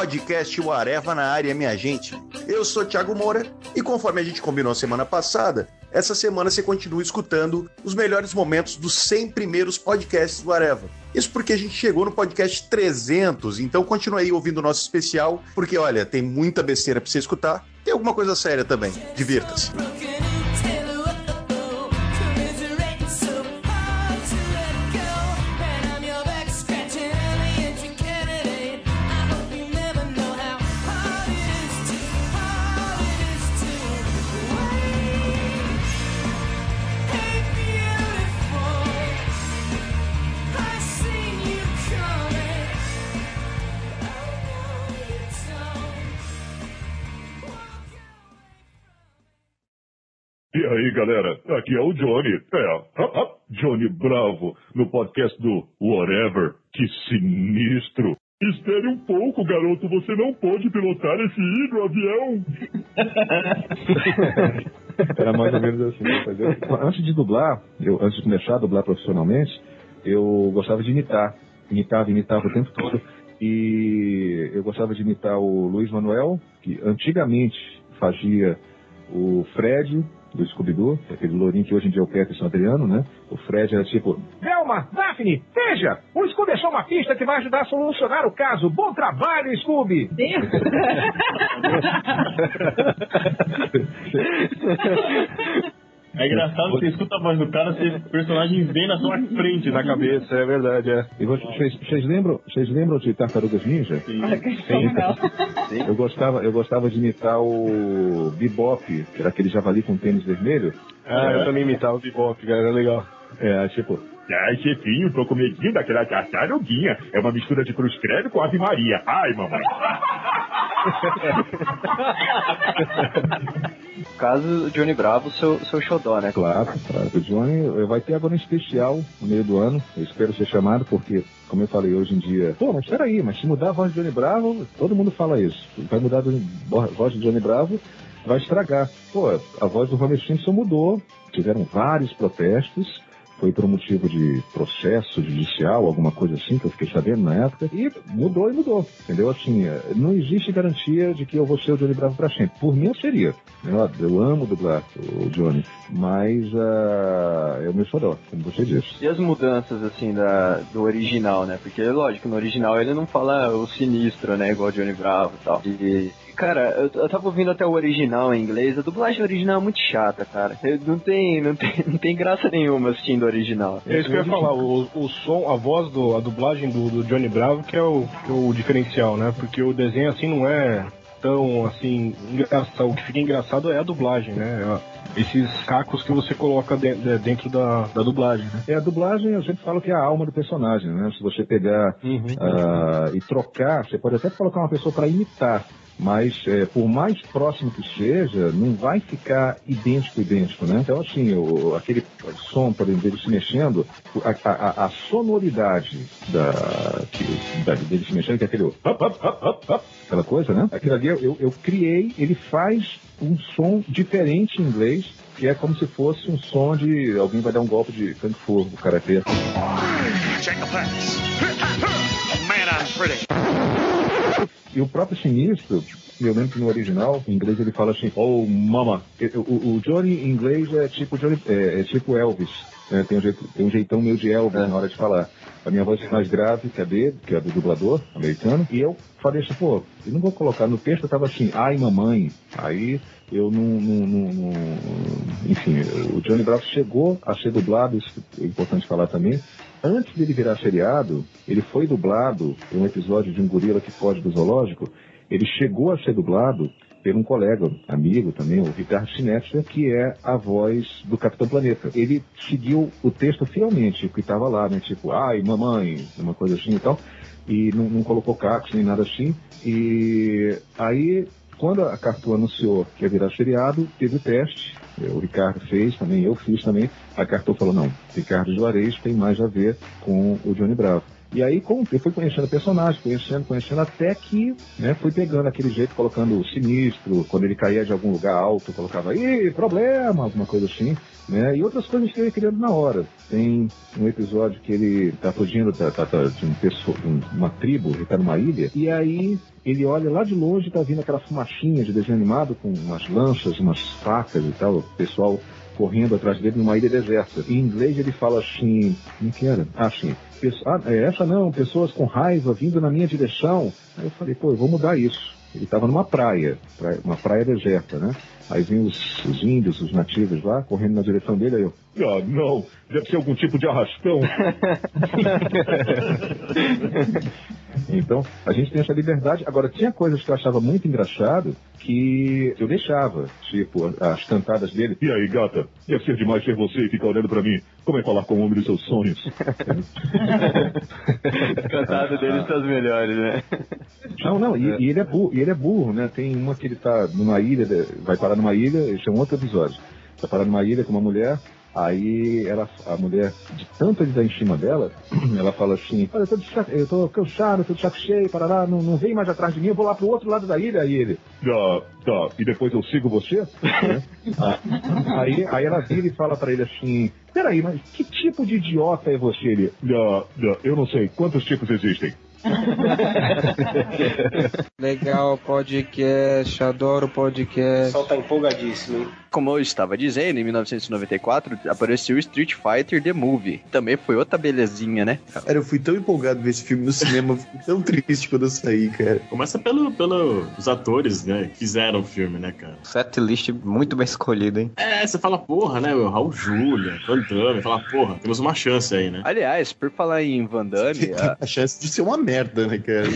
podcast Areva na área, minha gente. Eu sou Thiago Moura e conforme a gente combinou semana passada, essa semana você continua escutando os melhores momentos dos 100 primeiros podcasts do Areva. Isso porque a gente chegou no podcast 300, então continue aí ouvindo o nosso especial, porque olha, tem muita besteira para você escutar, tem alguma coisa séria também. Divirta-se. Aí, galera, aqui é o Johnny. É, Johnny Bravo, no podcast do Whatever. Que sinistro. Espere um pouco, garoto, você não pode pilotar esse hidro avião. Era mais ou menos assim. Antes de dublar, eu, antes de começar a dublar profissionalmente, eu gostava de imitar. Imitava, imitava o tempo todo. E eu gostava de imitar o Luiz Manuel, que antigamente fazia o Fred do Scooby-Doo, aquele lourinho que hoje em dia é o Peterson Adriano, né? O Fred era tipo, Velma, Daphne, veja, o Scooby é só uma pista que vai ajudar a solucionar o caso. Bom trabalho, Scooby! É engraçado que você escuta a voz do cara, esse personagem vem na sua frente na cabeça, é verdade, é. E vocês, vocês lembram, vocês lembram de Tartarugas Ninja? Sim. Sim. Eu gostava, eu gostava de imitar o Bebop, que era aquele javali com tênis vermelho. Ah, eu também imitava o Bebop, cara, era legal. É, tipo, Ai, chefinho, tô com medinho daquela tartaruguinha. É uma mistura de cruz credo com ave maria. Ai, mamãe. caso Johnny Bravo, seu, seu xodó, né? Claro, claro. O Johnny vai ter agora um especial no meio do ano. Eu espero ser chamado, porque, como eu falei hoje em dia, pô, mas peraí, mas se mudar a voz de Johnny Bravo, todo mundo fala isso. Vai mudar a voz de Johnny Bravo, vai estragar. Pô, a voz do Homer Simpson mudou, tiveram vários protestos foi por um motivo de processo judicial, alguma coisa assim, que eu fiquei sabendo na época, e mudou e mudou, entendeu? Assim, não existe garantia de que eu vou ser o Johnny Bravo para sempre. Por mim eu seria. Eu, eu amo dublar o Johnny, mas uh, é o meu xodó, como você disse. E as mudanças, assim, da, do original, né? Porque, lógico, no original ele não fala o sinistro, né? Igual o Johnny Bravo e tal. E, cara, eu, eu tava ouvindo até o original em inglês, a dublagem original é muito chata, cara. Não tem, não tem, não tem graça nenhuma assistindo o original. É isso que eu ia falar, o, o som, a voz, do, a dublagem do, do Johnny Bravo que é, o, que é o diferencial, né? Porque o desenho assim não é tão assim engraçado. O que fica engraçado é a dublagem, né? Esses cacos que você coloca dentro da, da dublagem, né? É, a dublagem eu sempre falo que é a alma do personagem, né? Se você pegar Uhum. ah, e trocar, você pode até colocar uma pessoa para imitar, mas é, por mais próximo que seja, não vai ficar idêntico, idêntico, né? Então, assim, o, aquele som, por exemplo, dele se mexendo, a, a- a sonoridade da, que, da, dele se mexendo, que é aquele up, up, up, up, aquela coisa, né? Aquilo ali eu, eu criei, ele faz um som diferente em inglês, que é como se fosse um som de alguém vai dar um golpe de Kung Fu, do E o próprio Sinistro, eu lembro que no original, em inglês, ele fala assim, oh, mama. O, o- Johnny em inglês é tipo, Johnny, é, é tipo Elvis. né? Tem, um jeito- tem um jeitão meio de Elvis na hora de falar. A minha voz é mais grave que a dele, que é a do dublador americano. E eu falei assim, pô, eu não vou colocar. No texto eu tava assim, ai mamãe. Aí eu não, não- não- não- Enfim, o Johnny Bravo chegou a ser dublado, isso é importante falar também, Antes dele virar seriado, ele foi dublado em um episódio de um gorila que foge do zoológico. Ele chegou a ser dublado por um colega, amigo também, o Ricardo Sinatra, que é a voz do Capitão Planeta. Ele seguiu o texto fielmente, o que estava lá, né? Tipo, ai, mamãe, uma coisa assim e tal. E não, não colocou cacos nem nada assim. E aí, quando a Cartoon anunciou que ia virar seriado, teve o teste. O Ricardo fez também, eu fiz também. A Cartoon falou, não, Ricardo Juarez tem mais a ver com o Johnny Bravo. E aí, com, eu fui conhecendo o personagem, conhecendo, conhecendo, até que né, fui pegando aquele jeito, colocando o sinistro, quando ele caía de algum lugar alto, colocava, ih, problema, alguma coisa assim, né? E outras coisas que eu ia criando na hora. Tem um episódio que ele tá fugindo tá, tá, tá, de um pessoa, um- uma tribo, ele tá numa ilha, e aí ele olha lá de longe tá vindo aquela fumachinha de desenho animado com umas lanças, umas facas e tal, o pessoal correndo atrás dele numa ilha deserta. Em inglês ele fala assim, como que era? Ah, sim. Ah, é essa não, pessoas com raiva vindo na minha direção. Aí eu falei, pô, eu vou mudar isso. Ele estava numa praia, praia- uma praia deserta, né? Aí vinham os, os índios, os nativos lá, correndo na direção dele, aí eu, Ah, não. Deve ser algum tipo de arrastão. Então, a gente tem essa liberdade. Agora, tinha coisas que eu achava muito engraçado que eu deixava. Tipo, as cantadas dele. E aí, gata? Ia ser demais ser você e ficar olhando pra mim. Como é falar com o homem dos seus sonhos? Cantado deles são as melhores, né? Não, não, e, e ele é burro, e ele é burro, né? Tem uma que ele tá numa ilha, vai parar numa ilha, esse é um outro episódio. Vai parar numa ilha com uma mulher, aí ela, a mulher, de tanto ele dar em cima dela, ela fala assim, olha, eu tô, de eu tô cansado, tô de saco cheio, parará, não, não vem mais atrás de mim, eu vou lá pro outro lado da ilha, aí ele. Tá, tá. E depois eu sigo você? né? Ah, aí, aí ela vira e fala pra ele assim, peraí, mas que tipo de idiota é você? Ele, ah, eu não sei. Quantos tipos existem? Legal podcast, adoro O podcast. pessoal tá empolgadíssimo, hein? Como eu estava dizendo, em 1994 apareceu Street Fighter The Movie. Também foi outra belezinha, né? Cara, eu fui tão empolgado ver esse filme no cinema, fui tão triste quando eu saí, cara. Começa pelo, pelos atores, né? Que fizeram o filme, né, cara? Setlist muito bem escolhido, hein? É, você fala, porra, né? O Raul Júlia, Van Damme, fala, porra, temos uma chance aí, né? Aliás, por falar em Van Damme, a- a chance de ser uma merda, né, cara?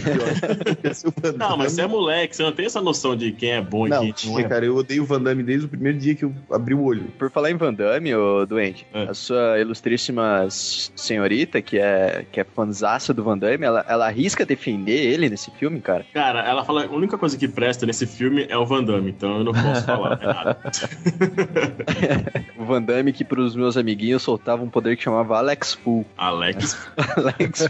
Van Não, mas você é moleque, você não tem essa noção de quem é bom e Não, quem não é. cara, eu odeio o Van Damme desde o primeiro dia que eu abri o olho. por falar em Van Damme, ô doente, É. a sua ilustríssima senhorita, que é, que é fanzaça do Van Damme, ela, ela arrisca defender ele nesse filme, cara. Cara, ela fala, a única coisa que presta nesse filme é o Van Damme, então eu não posso falar mais nada. O Van Damme que pros meus amiguinhos soltava um poder que chamava Alex Fu. Alex. Alex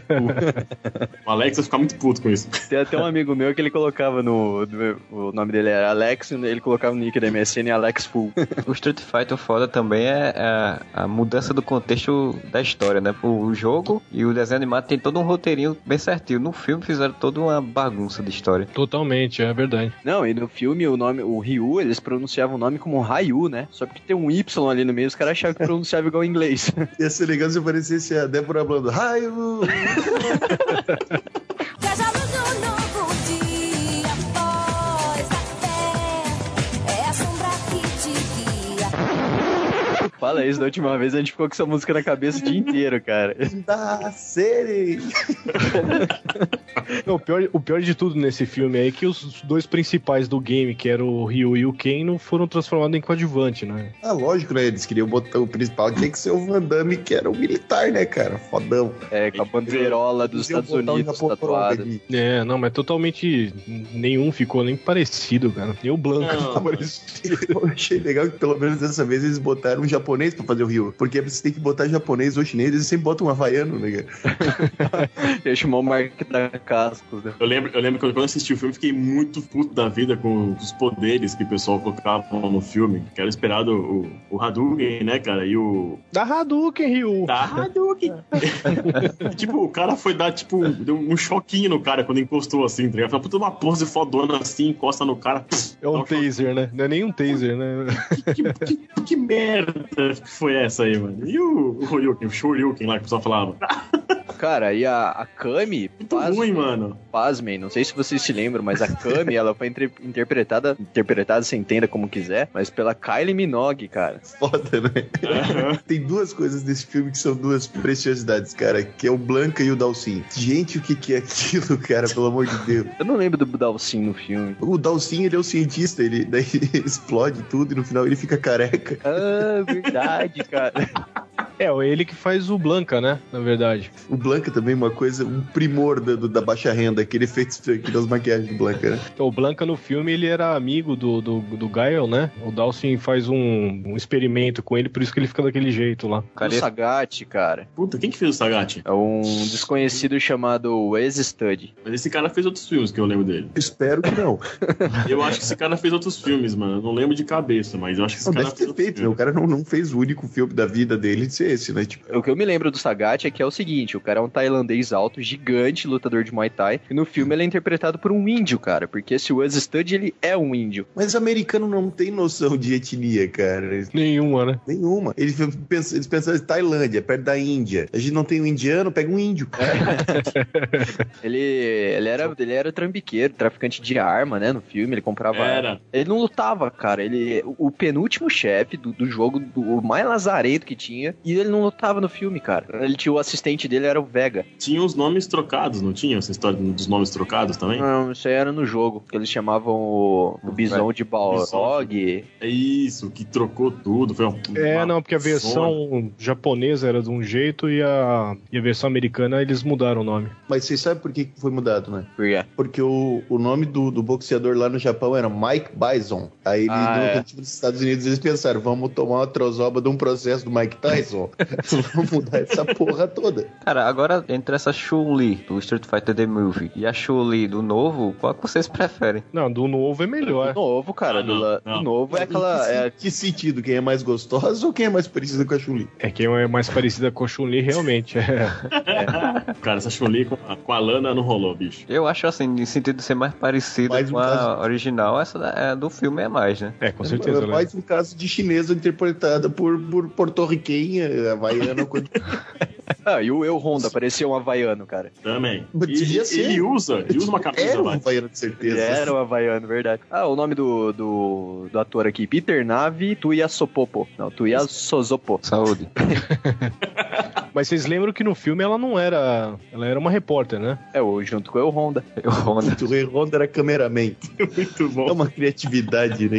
O Alex vai ficar muito puto com isso. Tem até um amigo meu que ele colocava no. O nome dele era Alex, ele colocava no nick da MSN Alex Fu. O Street Fighter foda também é a, a mudança do contexto da história, né? O jogo e o desenho animado tem todo um roteirinho bem certinho. No filme fizeram toda uma bagunça de história. Totalmente, é verdade. Não, e no filme o nome, o Ryu, eles pronunciavam o nome como Ryu, né? Só porque tem um Y ali no meio, os caras achavam que pronunciava igual em inglês. Ia ser legal se aparecesse a Débora falando, raio! Fala isso, da última vez a gente ficou com essa música na cabeça o dia inteiro, cara. Da série! Não, o, pior, o pior de tudo nesse filme é que os dois principais do game, que era o Ryu e o Ken, não foram transformados em coadjuvante, né? Ah, lógico, né? Eles queriam botar o principal, tinha que ser o Van Damme, que era o militar, né, cara? Fodão. É, com a bandeirola dos Estados Unidos tatuada. É, não, mas totalmente nenhum ficou nem parecido, cara. Nem o Blanco Não, ficou mano. parecido. Eu achei legal que pelo menos dessa vez eles botaram um japonês pra fazer o Rio. Porque você tem que botar japonês ou chinês, eles sempre botam um havaiano, né, cara? Deixa o Mark da cascos, né? Eu lembro, eu lembro que quando eu assisti o filme, fiquei muito puto da vida com os poderes que o pessoal colocava no filme. Que era esperado o, o Hadouken, né, cara? E o. Da Hadouken, Ryu. Da Hadouken! Tipo, o cara foi dar, tipo, deu um choquinho no cara quando encostou assim, tá ligado? Puta, uma pose fodona assim, encosta no cara. É um um taser, né? Não é nem um taser, né? Que, que, que merda que foi essa aí, mano? E o, o Ryuken, o Shoryuken lá que o pessoal falava? Cara, e a, a Kami, Muito ruim, mano. pasmem, não sei se vocês se lembram, mas a Kami, ela foi entre- interpretada, interpretada, você entenda como quiser, mas pela Kylie Minogue, cara. Foda, né? Tem duas coisas nesse filme que são duas preciosidades, cara, que é o Blanca e o Dalcin. Gente, o que, que é aquilo, cara, pelo amor de Deus? Eu não lembro do Dalsin no filme. O Dalcin, ele é o cientista, ele daí explode tudo e no final ele fica careca. Ah, verdade, cara. É, é ele que faz o Blanca, né? Na verdade. O Blanca também, uma coisa, um primor da, da baixa renda, aquele efeito aqui das maquiagens do Blanca, né? Então, o Blanca no filme, ele era amigo do, do, do Gael, né? O Dawson faz um, um experimento com ele, por isso que ele fica daquele jeito lá. O Sagat, cara. Puta, quem que fez o Sagat? É um desconhecido chamado Wes Study. Mas esse cara fez outros filmes que eu lembro dele. Espero que não. Eu acho que esse cara fez outros filmes, mano. Eu não lembro de cabeça, mas eu acho que esse Não, cara deve fez ter feito, né? O cara não, não fez o único filme da vida dele, ser esse, né? Tipo, O que eu me lembro do Sagat é que é o seguinte: o cara é um tailandês alto, gigante, lutador de Muay Thai. E no filme ele é interpretado por um índio, cara. Porque esse Wes Stud, ele é um índio. mas americano não tem noção de etnia, cara. Nenhuma, né? Nenhuma. Eles pensam, eles pensam em Tailândia, perto da Índia. A gente não tem um indiano, pega um índio. Ele, ele, era, ele era trambiqueiro, traficante de arma, né? No filme, ele comprava. Era. Ele não lutava, cara. Ele. O penúltimo chefe do, do jogo, do, o mais lazarento que tinha. E ele não lutava no filme, cara. Ele tinha o assistente dele, era o Vega. Tinha os nomes trocados, não tinha essa história dos nomes trocados também? Não, isso aí era no jogo. Que eles chamavam o, o Bison de Balrog. É isso, que trocou tudo. Foi um, É, não, porque a zona. versão japonesa era de um jeito e a, e a versão americana eles mudaram o nome. Mas vocês sabem por que foi mudado, né? Por quê? Porque o, o nome do, do boxeador lá no Japão era Mike Bison. Aí ele, Ah, no é. dos Estados Unidos eles pensaram, vamos tomar uma trozoba de um processo do Mike Tyson. vamos mudar essa porra toda. Cara, agora entre essa Chun-Li do Street Fighter The Movie e a Chun-Li do novo, qual que vocês preferem? Não, do novo é melhor. Do novo, cara. Ah, do, não, do novo é aquela. que, É, que sentido? Quem é mais gostosa ou quem é mais parecida com a Chun-Li? É quem é mais parecida com a Chun-Li, realmente. É. Cara, essa Chun-Li com, a- com a Lana não rolou, bicho. Eu acho assim, no sentido de ser mais parecida Mais um com a caso. original, essa da- é, do filme é mais, né? É, com certeza. É né? mais um caso de chinesa interpretada por, por porto-riquenha, havaiana. coisa- Ah, e o Eu Honda parecia um havaiano, cara. Também. E, devia e- ser. ele usa, ele usa uma camisa Era um vai. havaiano, de certeza. Ele era um havaiano, verdade. Ah, o nome do, do, do ator aqui, Peter Navi Tuiasopopo. Não, Tuiasozopo. Saúde. Mas vocês lembram que no filme ela não era. Ela era uma repórter, né? É, o, junto com o Eu Honda. Eu Honda. O Rei Honda era cameraman. Muito É bom. uma criatividade, né?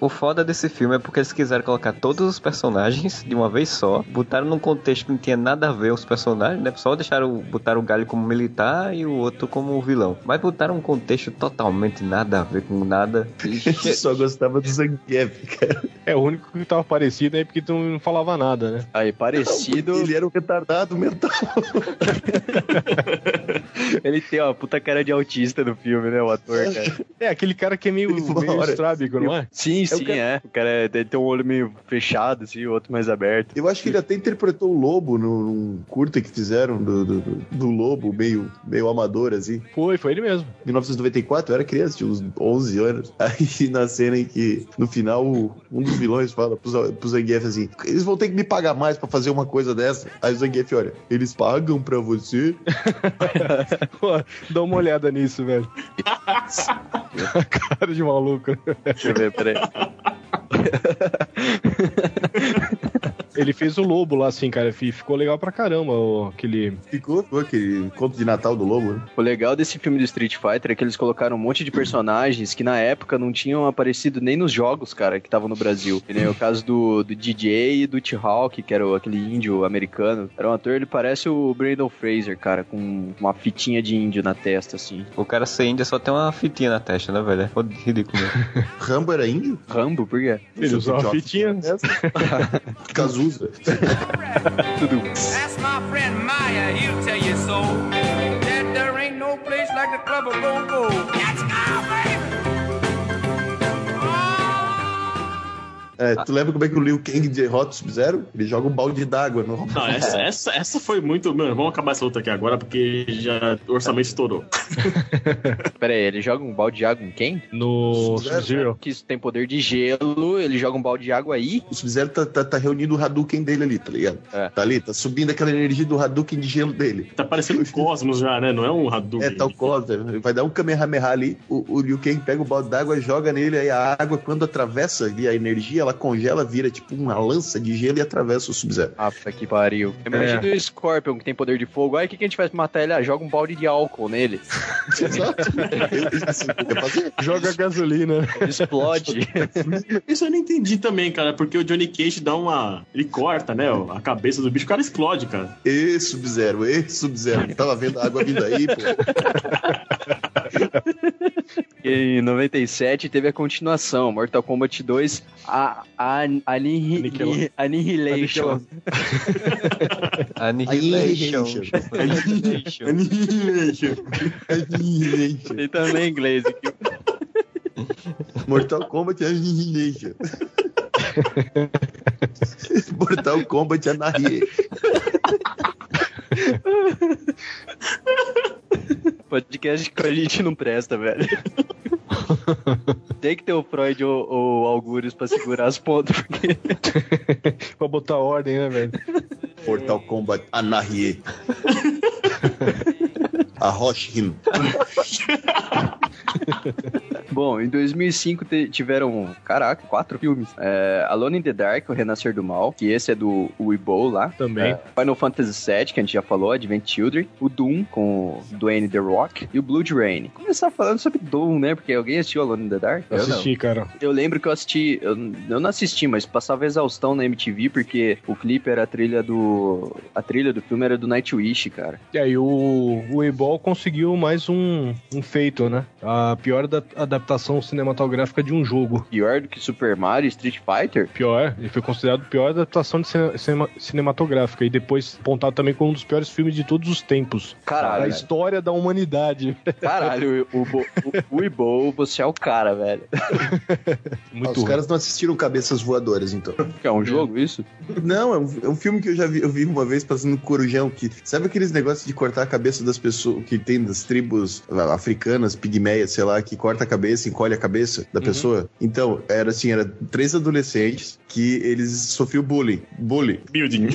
O foda desse filme é porque eles quiseram colocar todos os personagens de uma vez só, botaram num contexto que não tinha nada a ver os personagens, né? Só deixaram, botaram o Galho como militar e o outro como vilão. Mas botaram um contexto totalmente nada a ver com nada. A gente só gostava do Zangief, cara. É, o único que tava parecido é porque tu não falava nada, né? Aí, parecido. Ele era um retardado mental. Ele tem uma puta cara de autista no filme, né? O ator, cara. É, aquele cara que é meio, meio estrábico, não é? Sim, o sim, cara- é. O cara é- tem um olho meio fechado, assim, o outro mais aberto. Eu acho que ele até interpretou o Lobo no, num curta que fizeram do, do, do- Lobo, meio, meio amador, assim. Foi, foi ele mesmo. 1994, eu era criança, tinha uns 11 anos. Aí na cena em que, no final, um dos vilões fala pro, pro Zangief assim: eles vão ter que me pagar mais pra fazer uma coisa dessa. Aí o Zangief olha: eles pagam pra você? Pô, dá uma olhada nisso, velho. cara de maluco. Deixa eu ver, peraí. Ele fez o lobo lá, assim, cara. fi- Ficou legal pra caramba o, aquele. Ficou, ficou aquele conto de Natal do Lobo, né? O legal desse filme do Street Fighter é que eles colocaram um monte de personagens que na época não tinham aparecido nem nos jogos, cara, que estavam no Brasil. Que o caso do, do DJ e do T-Hawk, que era o- aquele índio americano. Era um ator, ele parece o Brandon Fraser, cara, com uma fitinha de índio na testa, assim. O cara ser índia só tem uma fitinha na testa, né, velho? É ridículo. Rambo era índio? Rambo, por quê? Ele usou uma Joga- fitinha. Cazuza. Ask my friend Maya, he'll tell you so. That there ain't no place like the club of go-go. Let's go, baby! É, tu lembra como é que o Liu Kang derrota o Sub-Zero? Ele joga um balde d'água no Não, essa, essa, essa foi muito. Mano, vamos acabar essa luta aqui agora porque já o orçamento estourou. Pera aí, ele joga um balde de água em quem? No Sub-Zero. Que isso tem poder de gelo, ele joga um balde de água aí. O Sub-Zero tá, tá, tá reunindo o Hadouken dele ali, tá ligado? É. Tá ali, tá subindo aquela energia do Hadouken de gelo dele. Tá parecendo um Cosmos já, né? Não é um Hadouken. É, tal coisa. Vai dar um Kamehameha ali, o, o Liu Kang pega o balde d'água, joga nele, aí a água, quando atravessa ali a energia, ela congela, vira tipo uma lança de gelo e atravessa o Sub-Zero. Ah, que pariu. Imagina o Scorpion que tem poder de fogo. Aí o que, que a gente faz pra matar ele? Ah, joga um balde de álcool nele. Exato. Joga gasolina. Explode. Isso eu não entendi também, cara, porque o Johnny Cage dá uma. Ele corta, né? A cabeça do bicho, o cara explode, cara. Ê, Sub-Zero, ê, Sub-Zero. Tava vendo a água vindo aí, pô. em 97 teve a continuação, Mortal Kombat 2, a, a, Annihi- Aniquila- Annihilation. Annihilation. Annihilation. Tem também em inglês aqui. Mortal Kombat Annihilation. Mortal Kombat Anahie. Podcast com a gente não presta, velho. Tem que ter o Freud ou o Algures pra segurar as pontas, porque pra botar ordem, né, velho? Mortal Kombat Anahie. A Roshin. Bom, em 2005 te- tiveram, caraca, quatro filmes. É, Alone in the Dark, O Renascer do Mal, que esse é do Weebo lá. Também. É, Final Fantasy VII, que a gente já falou, Advent Children. O Doom, com o Dwayne The Rock. E o Blood Rain. Começar falando sobre Doom, né? Porque alguém assistiu Alone in the Dark? Eu assisti, cara. Eu lembro que eu assisti, eu, eu não assisti, mas passava exaustão na MTV, porque o clipe era a trilha do... A trilha do filme era do Nightwish, cara. E aí o, o conseguiu mais um, um feito, né? A pior da- adaptação cinematográfica de um jogo. Pior do que Super Mario e Street Fighter? Pior, ele foi considerado a pior adaptação de cine- cinema- cinematográfica e depois apontado também como um dos piores filmes de todos os tempos. Caralho, A história da humanidade. Caralho, o, Bo- o, o Ibo, você é o cara, velho. Ah, os caras não assistiram Cabeças Voadoras, então. É um jogo isso? Não, é um, é um filme que eu já vi, eu vi uma vez passando no Corujão, que sabe aqueles negócios de cortar a cabeça das pessoas que tem das tribos ah, africanas, pigmeias, sei lá, que corta a cabeça, encolhe a cabeça da pessoa? Então, era assim, era três adolescentes que eles sofriam bullying. Bullying. Building.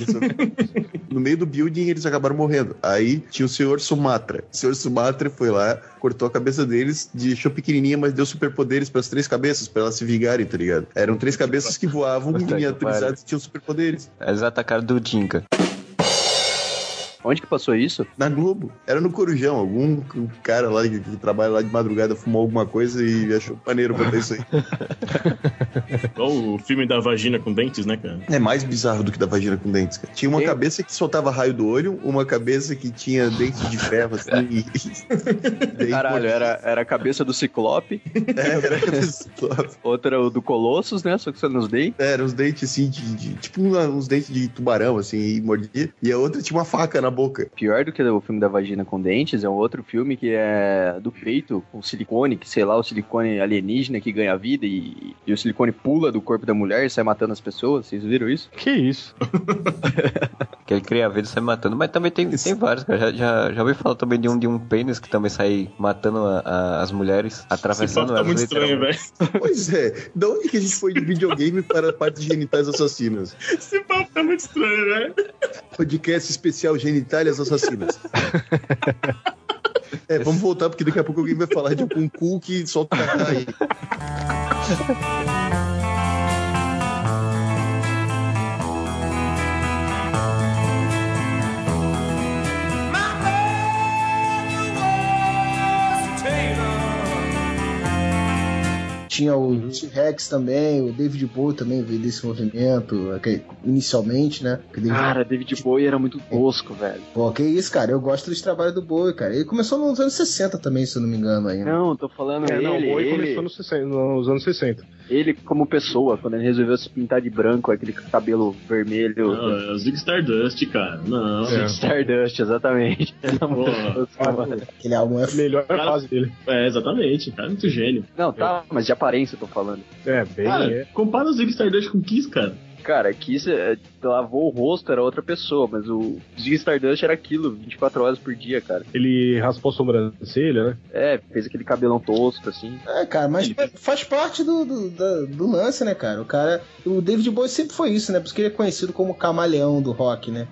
No meio do building, eles acabaram morrendo. Aí tinha o senhor Sumatra. O senhor Sumatra foi lá, cortou a cabeça deles, deixou pequenininha, mas deu superpoderes para as três cabeças, para elas se vingarem, tá ligado? Eram três cabeças que voavam, miniaturizadas e tinham superpoderes. Eles atacaram do Dinka. Onde que passou isso? Na Globo. Era no Corujão. Algum cara lá que, que trabalha lá de madrugada fumou alguma coisa e achou maneiro botar isso aí. Igual o filme da vagina com dentes, né, cara? É mais bizarro do que da vagina com dentes, cara. Tinha uma Tem- cabeça que soltava raio do olho, uma cabeça que tinha dentes de ferro, assim. e- Caralho, era, era a cabeça do Ciclope, É, era a cabeça do Ciclope. outra o do Colossus, né? Só que você nos dei. É, Era uns dentes assim, de, de- tipo uns dentes de tubarão, assim, e mordia. E a outra tinha uma faca na boca. Pior do que o filme da vagina com dentes é um outro filme que é do peito, com silicone, que sei lá, o silicone alienígena que ganha vida e, e o silicone pula do corpo da mulher e sai matando as pessoas. Vocês viram isso? Que isso? Que ele cria a vida e sai matando. Mas também tem, tem vários, cara. Já, já, já ouvi falar também de um, de um pênis que também sai matando a- a- as mulheres, Esse atravessando papo tá elas muito estranho, velho. Pois é, da onde que a gente foi de videogame para partes genitais assassinas? Esse papo tá muito estranho, velho. Podcast especial Genitálias Assassinas. É, vamos voltar, porque daqui a pouco alguém vai falar de algum cu que solta aí. Tinha o T-Rex também, o David Bowie também veio desse movimento, inicialmente, né? David- Cara, David Bowie era muito tosco, velho. Pô, que isso, cara. Eu gosto dos trabalhos do Bowie, cara. Ele começou nos anos 60 também, se eu não me engano ainda. Não, tô falando É, ele, não, o Bowie ele, começou nos, 60, nos anos 60. ele como pessoa, quando ele resolveu se pintar de branco, aquele cabelo vermelho. Não, é o Zig Stardust, cara. Não. É. Stardust, exatamente. Pô, Aquele álbum é f... Melhor Cara- fase dele. é, exatamente. Cara, muito gênio. Não, tá, mas de aparência eu tô falando. É, bem. Cara, é. compara o Zig Stardust com o Kiss, cara. Cara, que isso, é, lavou o rosto, era outra pessoa, mas o Ziggy Stardust era aquilo, 24 horas por dia, cara. Ele raspou a sobrancelha, né? É, fez aquele cabelão tosco, assim. É, cara, mas faz parte do, do, da- do lance, né, cara? O cara. O David Bowie sempre foi isso, né? Por isso que ele é conhecido como o camaleão do rock, né?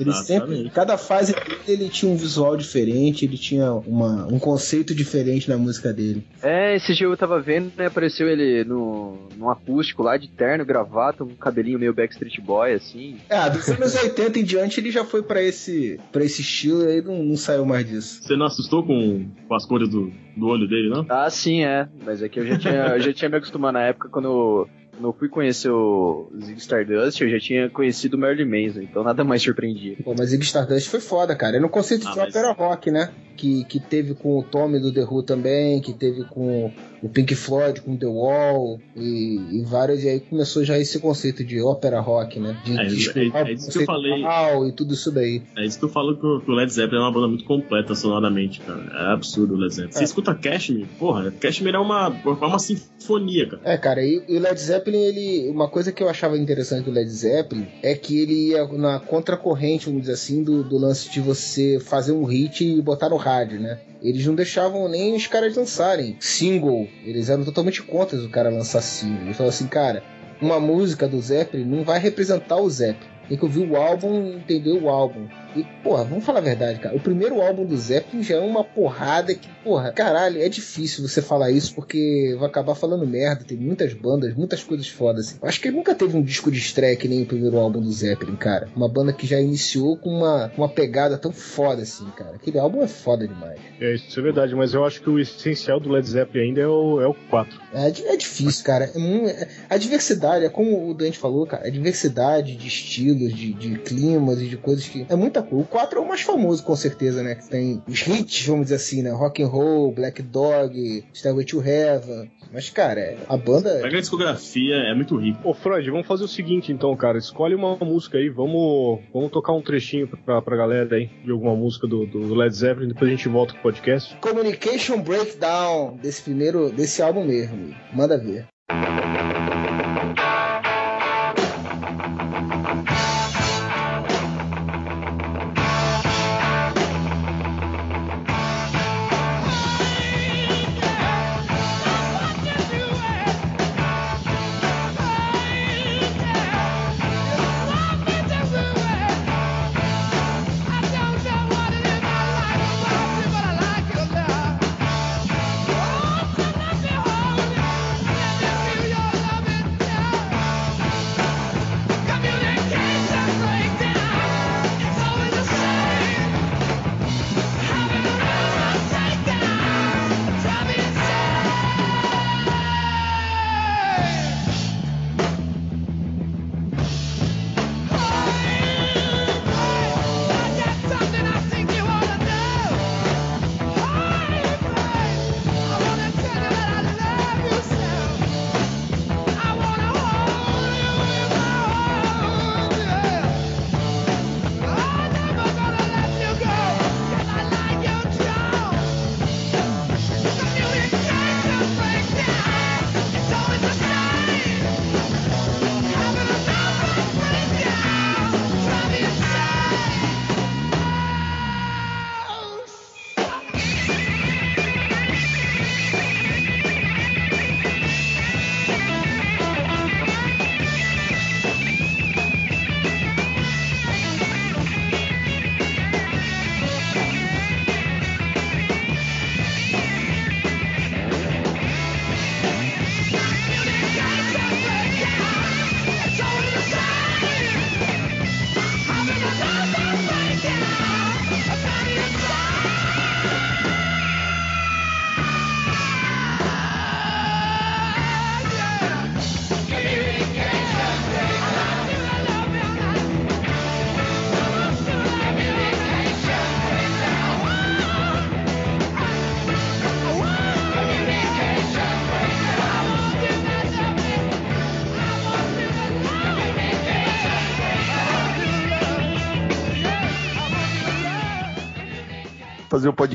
Ele sempre, Exatamente. cada fase dele, ele tinha um visual diferente, ele tinha uma, um conceito diferente na música dele. É, esse dia eu tava vendo, né, apareceu ele no, no acústico lá de terno, gravata, um cabelinho meio Backstreet Boy, assim. É, dos anos 80 em diante ele já foi pra esse, pra esse estilo e aí não, não saiu mais disso. Você não assustou com, com as cores do, do olho dele, não? Ah, sim, é. Mas é que eu já tinha, eu já tinha me acostumado na época quando eu, quando eu fui conhecer o Ziggy Stardust, eu já tinha conhecido o Marilyn Manson, então nada mais surpreendia. Pô, mas Ziggy Stardust foi foda, cara. Era um conceito de Ah, mas- ópera rock, né? Que, que teve com o Tommy do The Who também, que teve com o Pink Floyd, com The Wall e, e vários. E aí começou já esse conceito de ópera rock, né? De, É, de é- é isso que eu falei. e tudo isso daí. É isso que eu falo que o Led Zeppelin é uma banda muito completa sonoramente, cara. É absurdo o Led Zeppelin. Você É. escuta Cashmere, porra, Cashmere é uma, é uma sinfonia, cara. É, cara, e e o Led Zeppelin Zeppelin, ele. Uma coisa que eu achava interessante do Led Zeppelin é que ele ia na contracorrente, vamos dizer assim, do, do lance de você fazer um hit e botar no rádio, né? Eles não deixavam nem os caras lançarem single. Eles eram totalmente contra o cara lançar single. Eles falavam assim, cara, uma música do Zeppelin não vai representar o Zeppelin. Tem que ouvir o álbum entender o álbum. E, porra, vamos falar a verdade, cara. O primeiro álbum do Zeppelin já é uma porrada que, porra, caralho, é difícil você falar isso porque vai acabar falando merda. Tem muitas bandas, muitas coisas fodas. Assim. Acho que ele nunca teve um disco de estreia que nem o primeiro álbum do Zeppelin, cara. Uma banda que já iniciou com uma, uma pegada tão foda assim, cara. Aquele álbum é foda demais. É, isso é verdade, mas eu acho que o essencial do Led Zeppelin ainda é o, é o 4. É, di- é difícil, cara. É é- a diversidade, é como o Dante falou, cara, a diversidade de estilos, de, de climas e de coisas que. É muita coisa. O 4 é o mais famoso, com certeza, né? Que tem os hits, vamos dizer assim, né? Rock and Roll, Black Dog, Stairway to Heaven. Mas, cara, é- a banda. Pega a discografia, é muito rico. Ô Freud, vamos fazer o seguinte então, cara. Escolhe uma música aí, vamos, vamos tocar um trechinho pra, pra galera aí de alguma música do, do Led Zeppelin, depois a gente volta com o podcast. Communication Breakdown desse primeiro, desse álbum mesmo. Manda ver.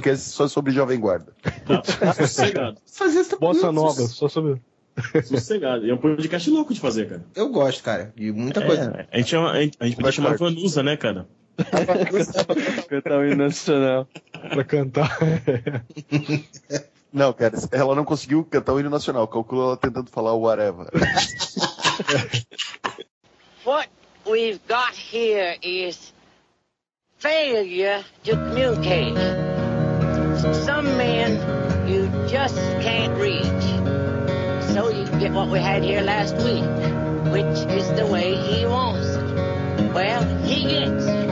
Podcast só sobre Jovem Guarda. Sossegado. Fazer essa Bossa nova, só sobre. Sossegado. E é um podcast louco de fazer, cara. Eu gosto, cara, de muita É, coisa. a gente, chama, a gente, a gente podia chamar. Vanusa, né, cara? Cantar o hino nacional. pra cantar. Não, cara, ela não conseguiu cantar o hino nacional. Calcula ela tentando falar o whatever. What we've got here is failure to communicate. Some men you just can't reach. So you get what we had here last week, which is the way he wants it. Well, he gets.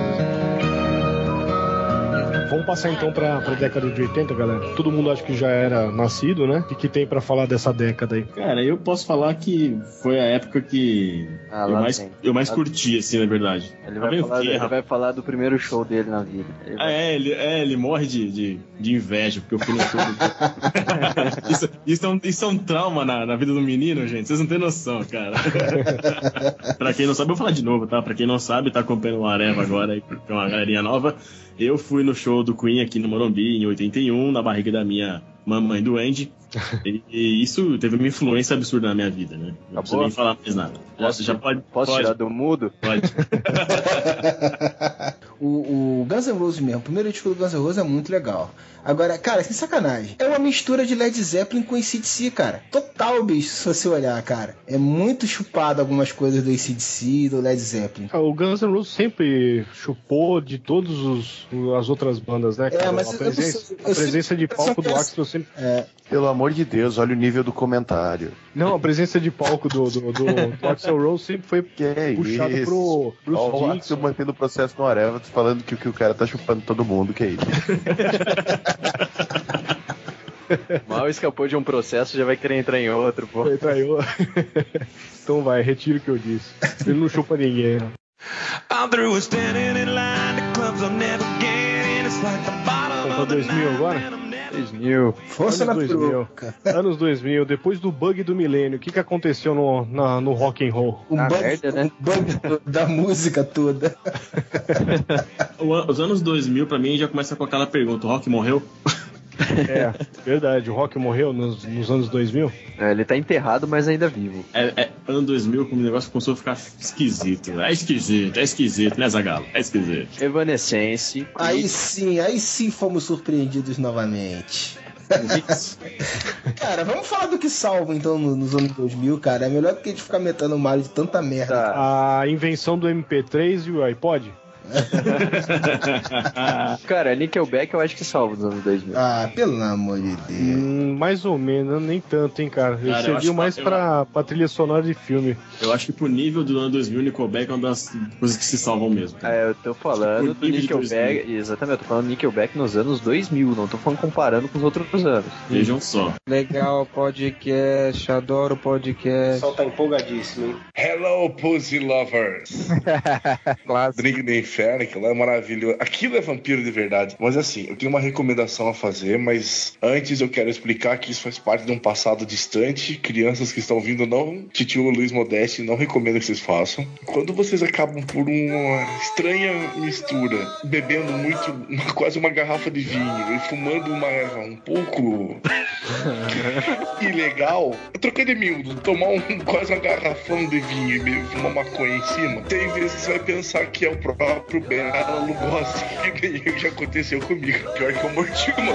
Vamos passar então pra, pra década de 80, galera. Todo mundo acha que já era nascido, né? O que tem pra falar dessa década aí? Cara, eu posso falar que foi a época que Ah, eu, mais, tem. eu mais Lá curti, assim, na verdade. Ele Tá vai, falar, ele rapaz? vai falar do primeiro show dele na vida. Ele Ah, vai- é, ele, é, ele morre de, de, de inveja, porque eu fui no show do... isso, isso, é um, isso é um trauma na, na vida do menino, gente. Vocês não têm noção, cara. pra quem não sabe, eu vou falar de novo, tá? Pra quem não sabe, tá acompanhando o Areva agora aí, porque é uma galerinha nova. Eu fui no show do Queen aqui no Morumbi em 81, na barriga da minha Mamãe do Andy. E, e isso teve uma influência absurda na minha vida, né? Não preciso Acabou? nem falar mais nada. Posso, já pode. Posso pode, tirar do mudo? Pode. O, o Guns N' Roses mesmo, o primeiro disco do Guns N' Roses é muito legal. Agora, cara, sem sacanagem. É uma mistura de Led Zeppelin com ACDC, cara. Total, bicho, se você olhar, cara. É muito chupado algumas coisas do ACDC e do Led Zeppelin. Ah, O Guns N' Roses sempre chupou de todas as outras bandas, né? cara? mas a presença, eu- eu a presença de palco do eu- Axel sempre. É, Pelo amor de Deus, olha o nível do comentário. Não, a presença de palco do, do, do, do Axel Rose sempre foi Que puxado isso? pro Bruce Ó, o. Axel mantendo o processo no Areva, falando que, o- que o cara tá chupando todo mundo, que é isso. Mal escapou de um processo, já vai querer entrar em outro, pô. Foi traiu. então vai, retiro o que eu disse. Ele não chupa ninguém. né? I'm through standing in line. The clubs I'll never get in. It's like the bottom Vamos pra 2000 agora? 2000. força na Anos 2000. peruca. Anos 2000, depois do bug do milênio, o que, que aconteceu no, na- no rock and roll? O Ah, bug, merda, né? o bug da música toda. Os anos 2000, pra mim, já começa com aquela pergunta: o rock morreu? É, verdade, o rock morreu nos, nos anos 2000? É, ele tá enterrado, mas ainda vivo. É, é, ano 2000, como o negócio começou a ficar esquisito. É esquisito, é esquisito, né, Zagalo? É esquisito. Evanescence. Aí sim, aí sim fomos surpreendidos novamente. cara, vamos falar do que salva então no- nos anos 2000, cara. É melhor do que a gente ficar metendo mal de tanta merda. Tá. A invenção do MP3 e o iPod? Cara, Nickelback eu acho que salva nos anos 2000. Ah, pelo amor de Deus. Hum, mais ou menos, nem tanto, hein, cara. Ele Cara, eu serviu acho mais que- pra, pra trilha sonora de filme. Eu acho que pro nível do ano 2000, Nickelback é uma das coisas que se salvam mesmo. É, eu tô falando Tipo, do Nickelback. Exatamente, eu tô falando do Nickelback nos anos 2000, não tô falando comparando com os outros anos. Vejam só. Legal podcast, adoro podcast. tá empolgadíssimo, hein? Hello, Pussy Lovers! Drink do Inferno, aquilo é maravilhoso. Aquilo é vampiro de verdade. Mas assim, eu tenho uma recomendação a fazer, mas antes eu quero explicar que isso faz parte de um passado distante. Crianças que estão ouvindo, não. Titio Luiz Modeste, não recomendo que vocês façam. Quando vocês acabam por uma estranha mistura, bebendo muito, uma- quase uma garrafa de vinho e fumando uma um pouco ilegal, trocar de miúdo, tomar um, quase uma garrafão de vinho e fumar maconha em cima, tem vezes que você vai pensar que é o próprio Bela Lugosi que já aconteceu comigo. Pior que eu mordi uma.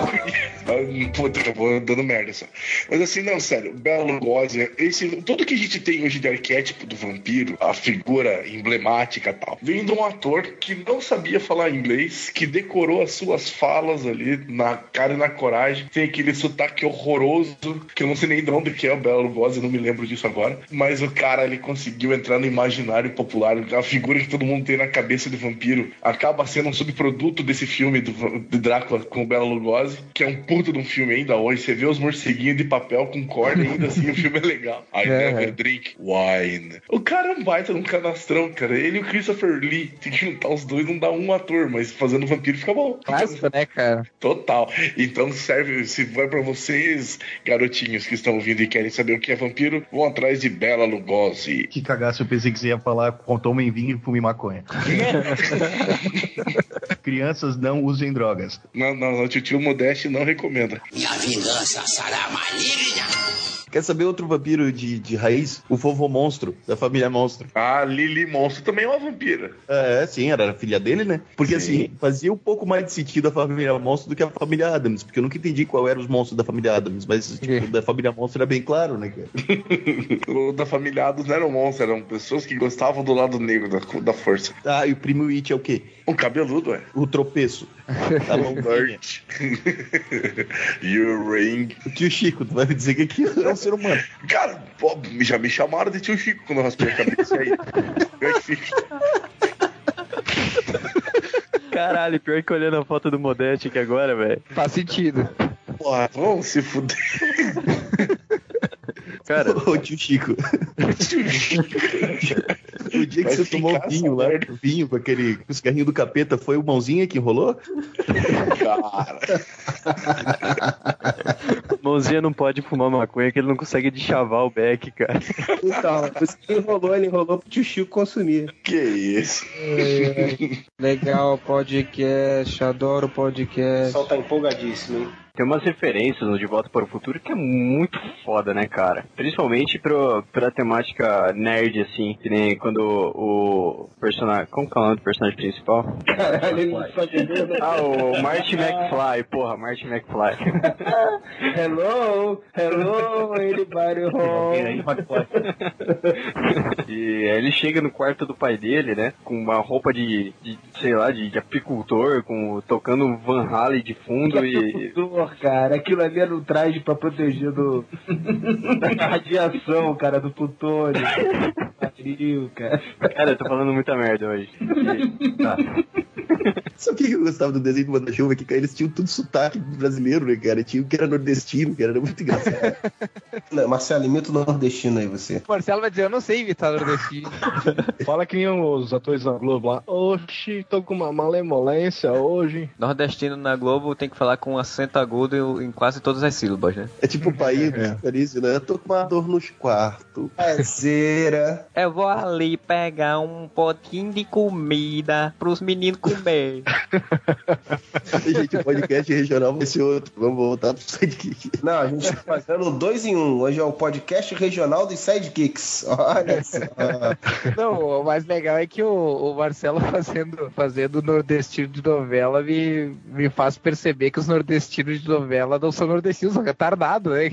Ah, Puta, acabou dando merda só. Mas assim, não, sério, Bela Lugosi, esse, tudo que a gente tem hoje de arquétipo do vampiro, a figura emblemática e tal, vem de um ator que não sabia falar inglês, que decorou as suas falas ali na cara e na coragem. Tem aquele sotaque horroroso, que eu não sei nem de onde que é o Bela Lugosi, eu não me lembro disso agora. Mas o cara, ele conseguiu entrar no imaginário popular. A figura que todo mundo tem na cabeça de vampiro acaba sendo um subproduto desse filme do, de Drácula com o Bela Lugosi, que é um puto de um filme ainda hoje. Você vê os morceguinhos de papel com corda e ainda assim o filme é legal. I É. never drink wine. O cara é um baita de um canastrão, cara. Ele e o Christopher Lee. Tem que juntar os dois, não dá um ator, mas fazendo vampiro fica bom. Clássico, né, cara? Total. Então serve, se vai pra vocês, garotinhos que estão ouvindo e querem saber o que é vampiro, vão atrás de Bela Lugosi. Que cagaço, eu pensei que você ia falar com tomem vinho e fume maconha. Crianças não usem drogas. Não, não, não, tio Modeste não recomenda. Minha vingança será maligna. Quer saber outro vampiro de, de raiz? O Vovô Monstro, da família Monstro. Ah, Lily Monstro também é uma vampira. É, sim, era a filha dele, né? Porque Sim. assim, fazia um pouco mais de sentido a família Monstro do que a família Adams, porque eu nunca entendi qual eram os monstros da família Adams, mas tipo, da família Monstro era bem claro, né, cara? O da família Adams não eram monstros, eram pessoas que gostavam do lado negro da, da força. Ah, e o primo It é o quê? Um cabeludo, é. O tropeço. A mãozinha. You ring. O tio Chico, tu vai me dizer que aquilo é um ser humano. Cara, pô, já me chamaram de tio Chico quando eu raspei a cabeça aí. Caralho, pior que olhando a foto do Modeste aqui agora, velho. Faz sentido. Porra, vamos se fuder. Cara, Ô tio Chico. Tio Chico. O dia que Vai você tomou vinho lá, merda. vinho com aquele com os carrinhos do capeta, foi o mãozinha que enrolou? Cara. mãozinha não pode fumar maconha que ele não consegue deschavar o beck, cara. Então, você enrolou, ele enrolou pro tio Chico consumir. Que isso? Legal podcast, adoro podcast. tá empolgadíssimo, hein? Tem umas referências no De Volta para o Futuro que é muito foda, né, cara? Principalmente pro, pra temática nerd, assim, que nem quando o personagem. Como que é o nome do personagem principal? Caralho, ele não sabe mesmo. Ah, o Marty McFly, porra, Marty McFly. Hello, hello, anybody home? E aí ele chega no quarto do pai dele, né? Com uma roupa de, de sei lá, de, de apicultor, com, tocando Van Halen de fundo e. Cara, aquilo ali era um traje pra proteger do, da radiação, cara, do plutônio. Pariu, cara. Cara, eu tô falando muita merda hoje. Tá. Sabe o que eu gostava do desenho do Manda-Chuva? Que cara, eles tinham tudo sotaque brasileiro, né, cara? Tinha um que era nordestino, que era muito engraçado. Não, Marcelo, imita o nordestino aí, você. Marcelo vai dizer, eu não sei imitar nordestino. Fala que nem os atores da Globo lá. Oxi, tô com uma malemolência hoje. Nordestino na Globo tem que falar com um acento agudo em quase todas as sílabas, né? É tipo o país, é. né? Eu tô com uma dor nos quartos. Parceira. Eu vou ali pegar um potinho de comida pros meninos comer. Gente, o podcast regional vai ser outro. Vamos voltar pro sidekick. Não, a gente tá fazendo dois em um. Hoje é o podcast regional dos sidekicks. Olha só. Não, o mais legal é que o, o Marcelo fazendo, fazendo nordestino de novela me, me faz perceber que os nordestinos de novela não são nordestinos, são retardados, né?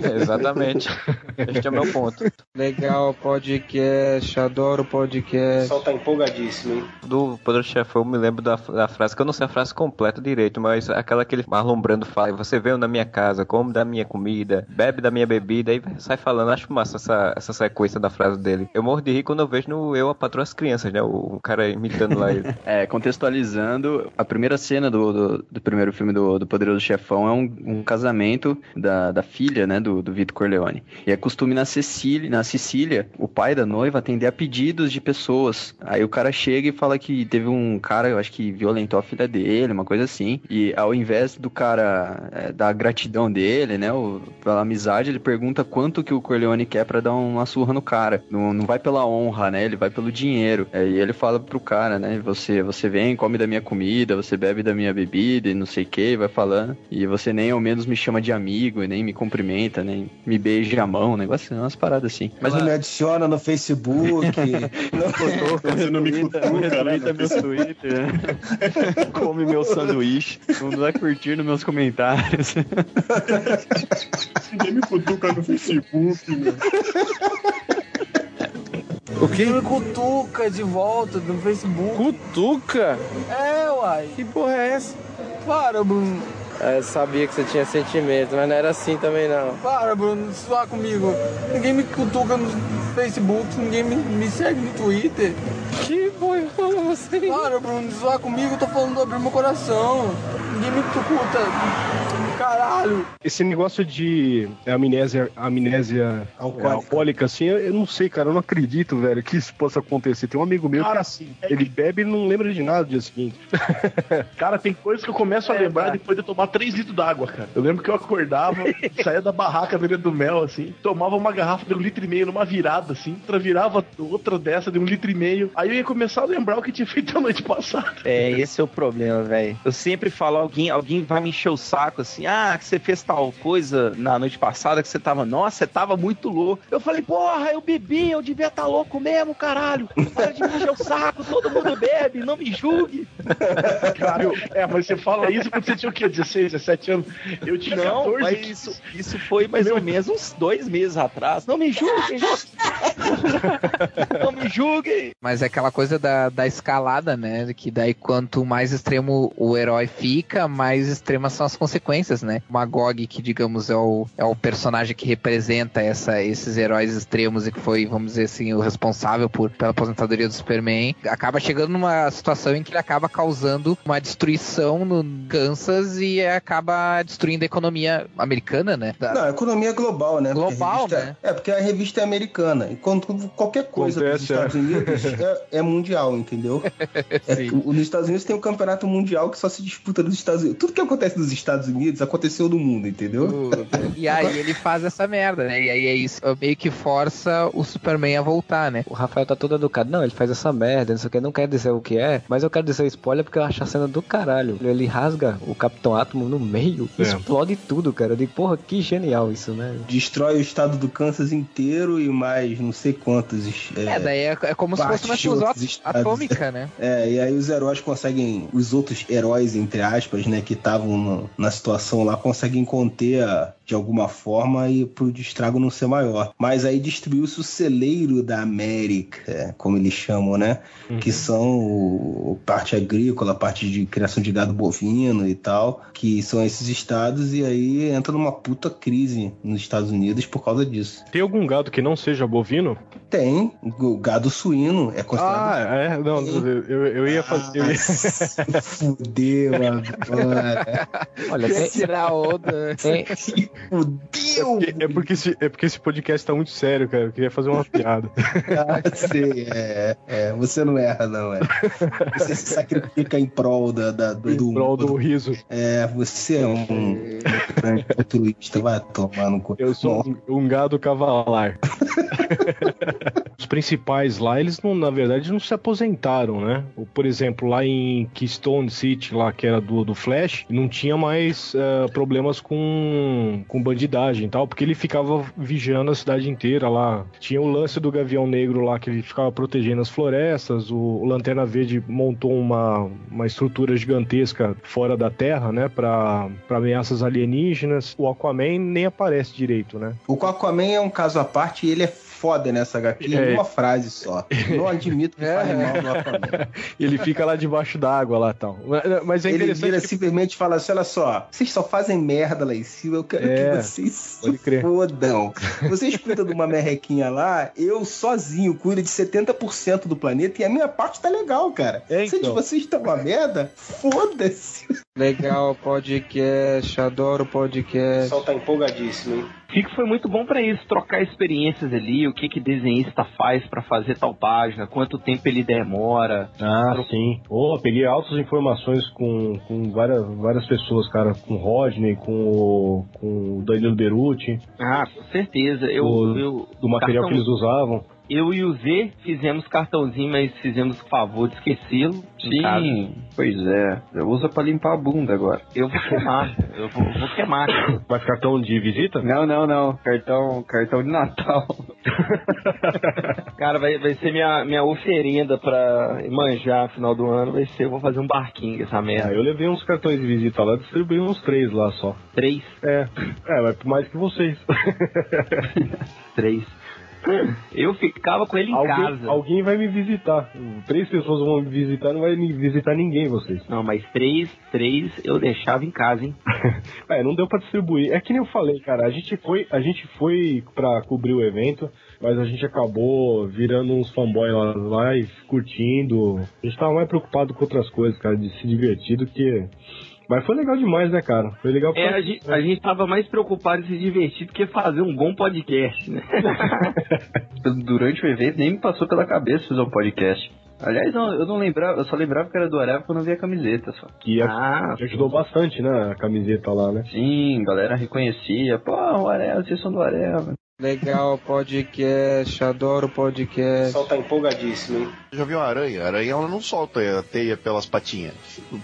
É, exatamente. Este é o meu ponto. Legal, podcast, adoro O podcast. pessoal tá empolgadíssimo, hein? Do Poder Chefão, eu me lembro da, da frase, que eu não sei a frase completa direito, mas aquela que ele Marlon Brando fala, você veio na minha casa, come da minha comida, bebe da minha bebida, e sai falando, acho massa essa, essa sequência da frase dele. Eu morro de rir quando eu vejo no Eu, a Patroa as Crianças, né, o, o cara imitando lá ele. É, contextualizando, a primeira cena do, do, do primeiro filme do, do Poderoso Chefão é um, um casamento da, da filha, né, do, do Vitor Corleone. E é costume na Sicília, na Sicília, o pai da noiva atender a pedidos de pessoas. Aí o cara chega e fala que teve um cara, eu acho que violentou a filha dele, uma coisa assim. E ao invés do cara é, dar gratidão dele, né, o, pela amizade, ele pergunta quanto que o Corleone quer pra dar uma surra no cara. Não, não vai pela honra, né, ele vai pelo dinheiro. É, e ele fala pro cara, né, você, você vem, come da minha comida, você bebe da minha bebida e não sei o que, vai falando. E você nem ao menos me chama de amigo, e nem me cumprimenta, nem me beija a mão, negócio, umas paradas assim. Mas não me adiciona no Facebook. Você não me cutuca, né? Retweeta meu Twitter, né? come meu sanduíche, não vai curtir nos meus comentários. Ninguém me cutuca no Facebook, meu. O quê? Me cutuca de volta no Facebook. Cutuca? É, uai. Que porra é essa? Para, Bruno. É, eu sabia que você tinha sentimentos, mas não era assim também não. Para, Bruno, zoar comigo. Ninguém me cutuca no Facebook, ninguém me, me segue no Twitter. Que foi você? Para, Bruno, zoar comigo, eu tô falando de abrir meu coração. Ninguém me cutuca. Caralho. Esse negócio de amnésia, amnésia Alcoólica. é, alcoólica, assim, eu, eu não sei, cara, eu não acredito, velho, que isso possa acontecer. Tem um amigo meu Cara, que assim, é ele bebe e não lembra de nada no dia seguinte. Cara, tem coisas que eu começo a É, lembrar cara. depois de tomar 3 litros d'água, cara. Eu lembro que eu acordava, saía da barraca vendendo do mel, assim, tomava uma garrafa de um litro e meio numa virada, assim, outra virava outra dessa de um litro e meio. Aí eu ia começar a lembrar o que tinha feito a noite passada. É, esse é o problema, velho. Eu sempre falo, alguém, alguém vai me encher o saco assim, ah, que você fez tal coisa na noite passada, que você tava, nossa, você tava muito louco. Eu falei, porra, eu bebi, eu devia estar louco mesmo, caralho. Para de me encher o saco, todo mundo bebe, não me julgue. Cara, é, mas você fala isso quando você tinha o quê? 16, 17 anos? Eu tinha Não, 14. mas isso, isso foi mais ou menos uns dois meses atrás. Não me julguem, não me julguem. Mas é aquela coisa da, da escalada, né? Que daí quanto mais extremo o herói fica, mais extremas são as consequências, né? O Magog, que digamos é o, é o personagem que representa essa, esses heróis extremos e que foi, vamos dizer assim, o responsável por, pela aposentadoria do Superman, acaba chegando numa situação em que ele acaba causando uma destruição no Kansas e acaba destruindo a economia americana, né? Da- Não, a economia é global, né? Global, revista- né? É, porque a revista é americana. E quando qualquer coisa Acontece, dos Estados Unidos é, é mundial, entendeu? É, nos Estados Unidos tem um campeonato mundial que só se disputa nos Estados Unidos. Tudo que acontece nos Estados Unidos aconteceu no mundo, entendeu? E aí ele faz essa merda, né? E aí é isso, meio que força o Superman a voltar, né? O Rafael tá todo educado. Não, ele faz essa merda, não sei o que, não quer dizer o que é, mas eu quero dizer spoiler porque eu acho a cena do caralho. Ele rasga o Capitão Átomo no meio, É. explode tudo, cara. Digo, porra, que genial isso, né? Destrói o estado do Kansas inteiro e mais não sei quantos. É, daí é, é como se fosse uma de explosão atômica, né? É, e aí os heróis conseguem, os outros heróis, entre aspas, né, que estavam na situação lá, conseguem conter a- de alguma forma e pro estrago não ser maior. Mas aí destruiu-se o celeiro da América, como eles chamam, né? Que são o, parte agrícola, a parte de criação de gado bovino e tal, que são esses estados, e aí entra numa puta crise nos Estados Unidos por causa disso. Tem algum gado que não seja bovino? Tem, o gado suíno é considerado Ah, é? Não, eu, eu, ia fazer. eu ia- Fudeu agora. Olha, tem- tirar onda. Tem- Fudeu! É porque, esse, é porque esse podcast tá muito sério, cara. Eu queria fazer uma piada. Ah, sei, é, é, você não erra, não, é. Você se sacrifica em prol da, da- do, do, Em prol do riso. É, você é um, um grande altruísta, vai tomar no cu. Eu sou um, um gado cavalar. Os principais lá, eles não, na verdade, não se aposentaram, né? Por exemplo, lá em Keystone City, lá que era do, do Flash, não tinha mais eh, problemas com, com bandidagem e tal, porque ele ficava vigiando a cidade inteira lá. Tinha o lance do Gavião Negro lá, que ele ficava protegendo as florestas. O, o Lanterna Verde montou uma, uma estrutura gigantesca fora da Terra, né? Pra ameaças alienígenas. O Aquaman nem aparece direito, né? O Aquaman é um caso à parte e ele é foda nessa HQ em É. uma frase só. Não admito que fale mal do Aquaman. Ele fica lá debaixo d'água lá e tal. Mas- é Ele interessante. vira que- simplesmente fala assim: olha só, vocês só fazem merda lá em cima, eu quero É, que vocês pode se crer. fodam. Vocês cuidam de uma merrequinha lá, eu sozinho cuido de 70% do planeta e a minha parte tá legal, cara. É, Se de então. vocês estão uma merda, foda-se. Legal, podcast, adoro podcast. tá empolgadíssimo, hein? Fico foi muito bom pra isso, trocar experiências ali, o que que desenhista faz pra fazer tal página, quanto tempo ele demora. Ah, sim. Pô, peguei altas informações com, com várias, várias pessoas, cara. Com o Rodney, com o, com o Danilo Beruti, Ah, com certeza. Eu, do, eu do material cartão- que eles usavam. Eu e o Z fizemos cartãozinho, mas fizemos o favor de esquecê-lo. Sim, pois é. Usa pra limpar a bunda agora. Eu vou queimar. eu vou, vou queimar. Mas cartão de visita? Não, não, não. Cartão, cartão de Natal. Cara, vai, vai ser minha, minha oferenda pra manjar no final do ano. Vai ser, eu vou fazer um barquinho essa Ah, merda. eu levei uns cartões de visita lá, distribuí uns três lá só. Três? É, é, mas mais que vocês. Três. Eu ficava com ele em alguém, casa. alguém vai me visitar. Três pessoas vão me visitar, não vai me visitar ninguém, vocês. Não, mas três, três eu deixava em casa, hein? É, não deu pra distribuir. É que nem eu falei, cara, a gente foi, a gente foi para cobrir o evento, mas a gente acabou virando uns fanboy lá, lá e curtindo. A gente tava mais preocupado com outras coisas, cara, de se divertir do que mas foi legal demais, né, cara? Foi legal É, pra- a gente, a gente tava mais preocupado em se divertir do que fazer um bom podcast, né? Durante o evento nem me passou pela cabeça fazer um podcast. Aliás, não, eu não lembrava, eu só lembrava que era do Areva quando eu vi a camiseta só. Que a- Ah, ajudou bastante, né, a camiseta lá, né? Sim, a galera reconhecia. Pô, o Areva, vocês são do Areva. Legal, podcast, adoro podcast. tá empolgadíssimo, hein? Já viu uma aranha? A aranha ela não solta a teia pelas patinhas.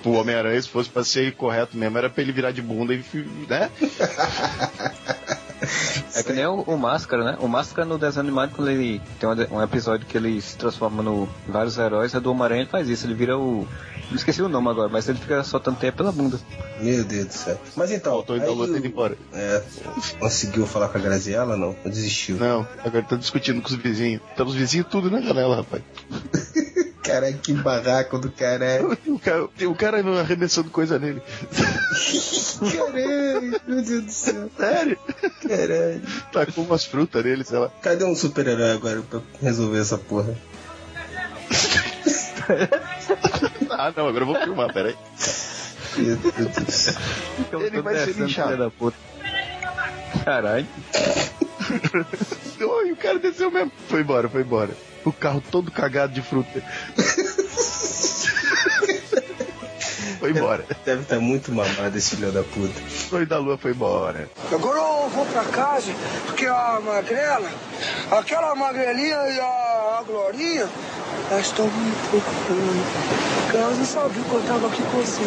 O Homem-Aranha, se fosse pra ser correto mesmo, era pra ele virar de bunda e, né? É que nem o, o Máscara, né? O Máscara no desenho animado, quando ele tem um, episódio que ele se transforma no em vários heróis, a do Homem-Aranha ele faz isso, ele vira o. Não esqueci o nome agora, mas ele fica soltando teia pela bunda. Meu Deus do céu. Mas então. Faltou então o- ir embora. É, conseguiu falar com a Graziella? Não, desistiu. Não, agora tá discutindo com os vizinhos. Tá os vizinhos tudo na janela, rapaz. Caralho, que barraco do caralho. O cara, o cara não arremessando coisa nele. Caralho, meu Deus do céu. Sério? Caralho. Tacou umas frutas nele, sei lá. Cadê um super-herói agora pra resolver essa porra? Ah, não, agora eu vou filmar, peraí. Meu Deus do céu. Ele vai ser linchado. Caralho. Oi, o cara desceu mesmo. Foi embora, foi embora. O carro todo cagado de fruta. foi embora. Deve estar muito mamado esse filho da puta. Foi da lua, foi embora. Agora eu vou pra casa, porque a magrela, aquela magrelinha e a, a Glorinha, me procurando. Porque elas não sabiam que eu tava aqui com você.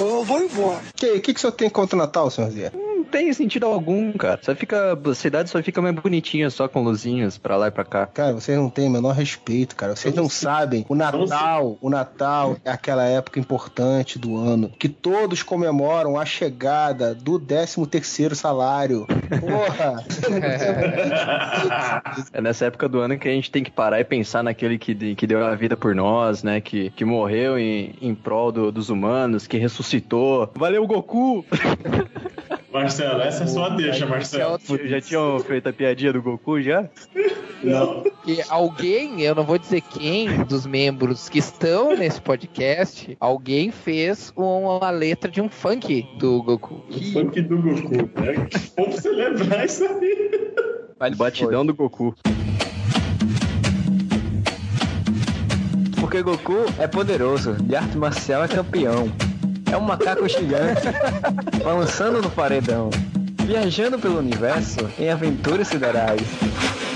Eu vou embora. O que, que, que o senhor tem contra o Natal, senhor Zé? Não tem sentido algum, cara. Só fica. A cidade só fica mais bonitinha, só com luzinhas pra lá e pra cá. Cara, vocês não têm o menor respeito, cara. Vocês não sabem. O Natal, o Natal é aquela época importante do ano que todos comemoram a chegada do 13 terceiro salário. Porra! É nessa época do ano que a gente tem que parar e pensar naquele que, que deu a vida por nós, né? Que, que morreu em, em prol do- dos humanos, que ressuscitou. Valeu, Goku! Marcelo, essa é só a deixa, Marcelo. Já tinham feito a piadinha do Goku já? Não. Que alguém, eu não vou dizer quem dos membros que estão nesse podcast, alguém fez uma letra de um funk do Goku. O funk do Goku, né? Como você lembrar isso aí? Vale batidão do Goku. Porque Goku é poderoso, de arte marcial é campeão. É um macaco gigante, balançando no paredão. Viajando pelo universo em aventuras siderais.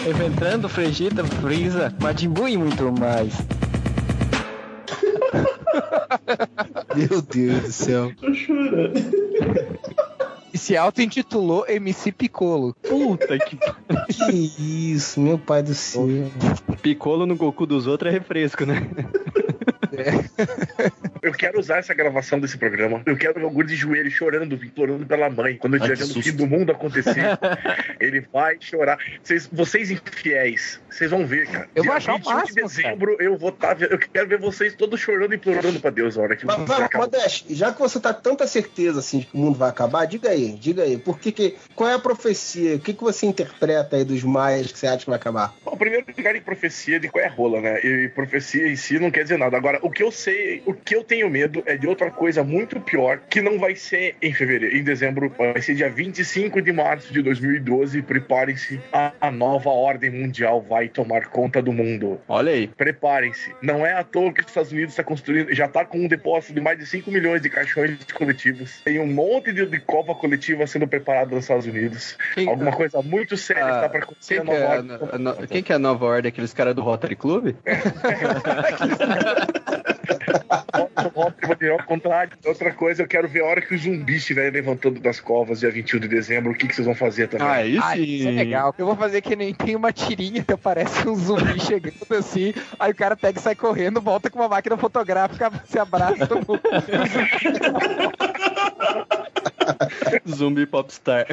Enfrentando Vegeta, Freeza, Majin Buu e muito mais. Meu Deus do céu. Tô chorando. E se auto-intitulou MC Piccolo. Puta que. Que isso, meu pai do céu. Piccolo no Goku dos outros é refresco, né? Eu quero usar essa gravação desse programa. Eu quero ver o Guri de joelho chorando, implorando pela mãe. Quando o susto. fim do mundo acontecer, ele vai chorar. Vocês, vocês infiéis, vocês vão ver, cara. Eu Dia vou achar o 21 máximo, de dezembro, eu vou estar. eu quero ver vocês todos chorando e implorando pra Deus a hora que o Mas, mundo vai. Modeste, já que você tá tanta certeza assim de que o mundo vai acabar, diga aí, diga aí, por que que, qual é a profecia? O que, que você interpreta aí dos maias que você acha que vai acabar? Bom, primeiro ligar em profecia de qual é rola, né? E profecia em si não quer dizer nada. Agora, o que eu sei, o que eu tenho medo é de outra coisa muito pior, que não vai ser em fevereiro, em dezembro, vai ser dia 25 de março de 2012. Preparem-se, a, a nova ordem mundial vai tomar conta do mundo. Olha aí. Preparem-se. Não é à toa que os Estados Unidos está construindo, já está com um depósito de mais de 5 milhões de caixões coletivos. Tem um monte de, de cova coletiva sendo preparada nos Estados Unidos. Quem- Alguma coisa muito séria Ah, está para acontecer Quem na que, é nova a, ordem. no- a no- quem que é a nova ordem? Aqueles caras do Rotary Club? Ao contrário. Outra coisa, eu quero ver a hora que os zumbis estiverem levantando das covas, dia 21 de dezembro, o que, que vocês vão fazer também? Ah, isso Ah, isso é legal. Eu vou fazer que nem tem uma tirinha que aparece um zumbi chegando assim, aí o cara pega e sai correndo, volta com uma máquina fotográfica, se abraça. Zumbi Popstar.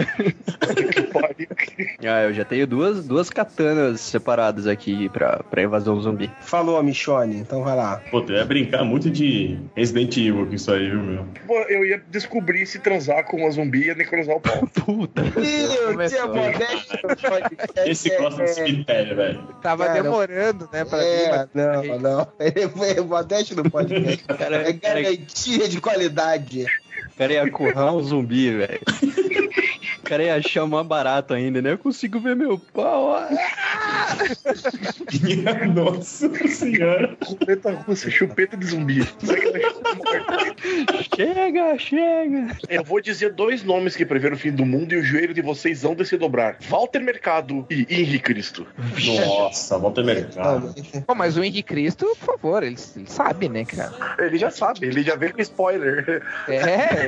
ah, eu já tenho duas, duas katanas separadas aqui pra, pra invasão zumbi. Falou, Michone, então vai lá. Pô, tu ia brincar muito de Resident Evil com isso aí, viu, meu? Pô, Eu ia descobrir se transar com uma zumbi e ia necrosar o pau. Puta. Meu pode. Esse gosta de cemitério, velho. Tava Cara, demorando, né, pra É, mas- não, não. Ele foi Modeste no podcast. Cara, é cara, garantia de qualidade. Cara ia currar um zumbi, velho. O cara ia achar mó barato ainda, né? Eu consigo ver meu pau. Nossa senhora. Chupeta russa, chupeta de zumbi. Chega, chega. Eu vou dizer dois nomes que preveram o fim do mundo e o joelho de vocês vão de se dobrar: Walter Mercado e Henri Cristo. Nossa, volta mercado. Pô, mas o Henrique Cristo, por favor, ele, ele sabe, né, cara? Ele já sabe, ele já veio com spoiler. É.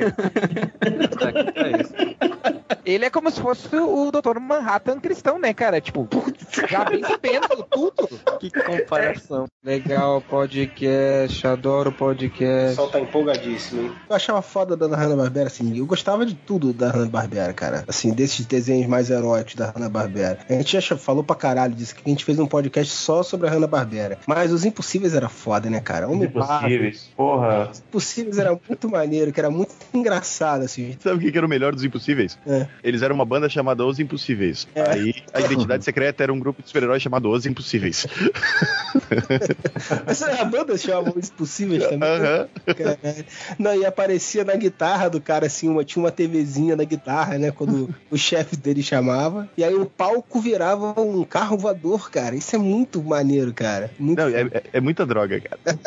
Ele é como se fosse o Dr. Manhattan cristão, né, cara? Tipo, putz, já vem sabendo tudo. Que comparação. Legal, podcast, adoro O podcast. pessoal tá empolgadíssimo, hein? Eu achava foda da Hanna-Barbera, assim, eu gostava de tudo da Hanna-Barbera, cara. Assim, desses desenhos mais heróicos da Hanna-Barbera. A gente já falou pra caralho disso, que a gente fez um podcast só sobre a Hanna-Barbera. Mas Os Impossíveis era foda, né, cara? Homem Impossíveis, porra. Impossíveis era muito maneiro, que era muito engraçado, assim. Sabe o que que era o melhor dos impossíveis? É. Eles eram uma banda chamada Os Impossíveis. Aí a identidade secreta era um grupo de super-heróis chamado Os Impossíveis. Essa é a banda chama Os Possíveis também. Aham. Caralho. Não, e aparecia na guitarra do cara, assim, uma, tinha uma TVzinha na guitarra, né? Quando o chefe dele chamava. E aí o palco virava um carro voador, cara. Isso é muito maneiro, cara. Muito Não, é, é- é muita droga, cara.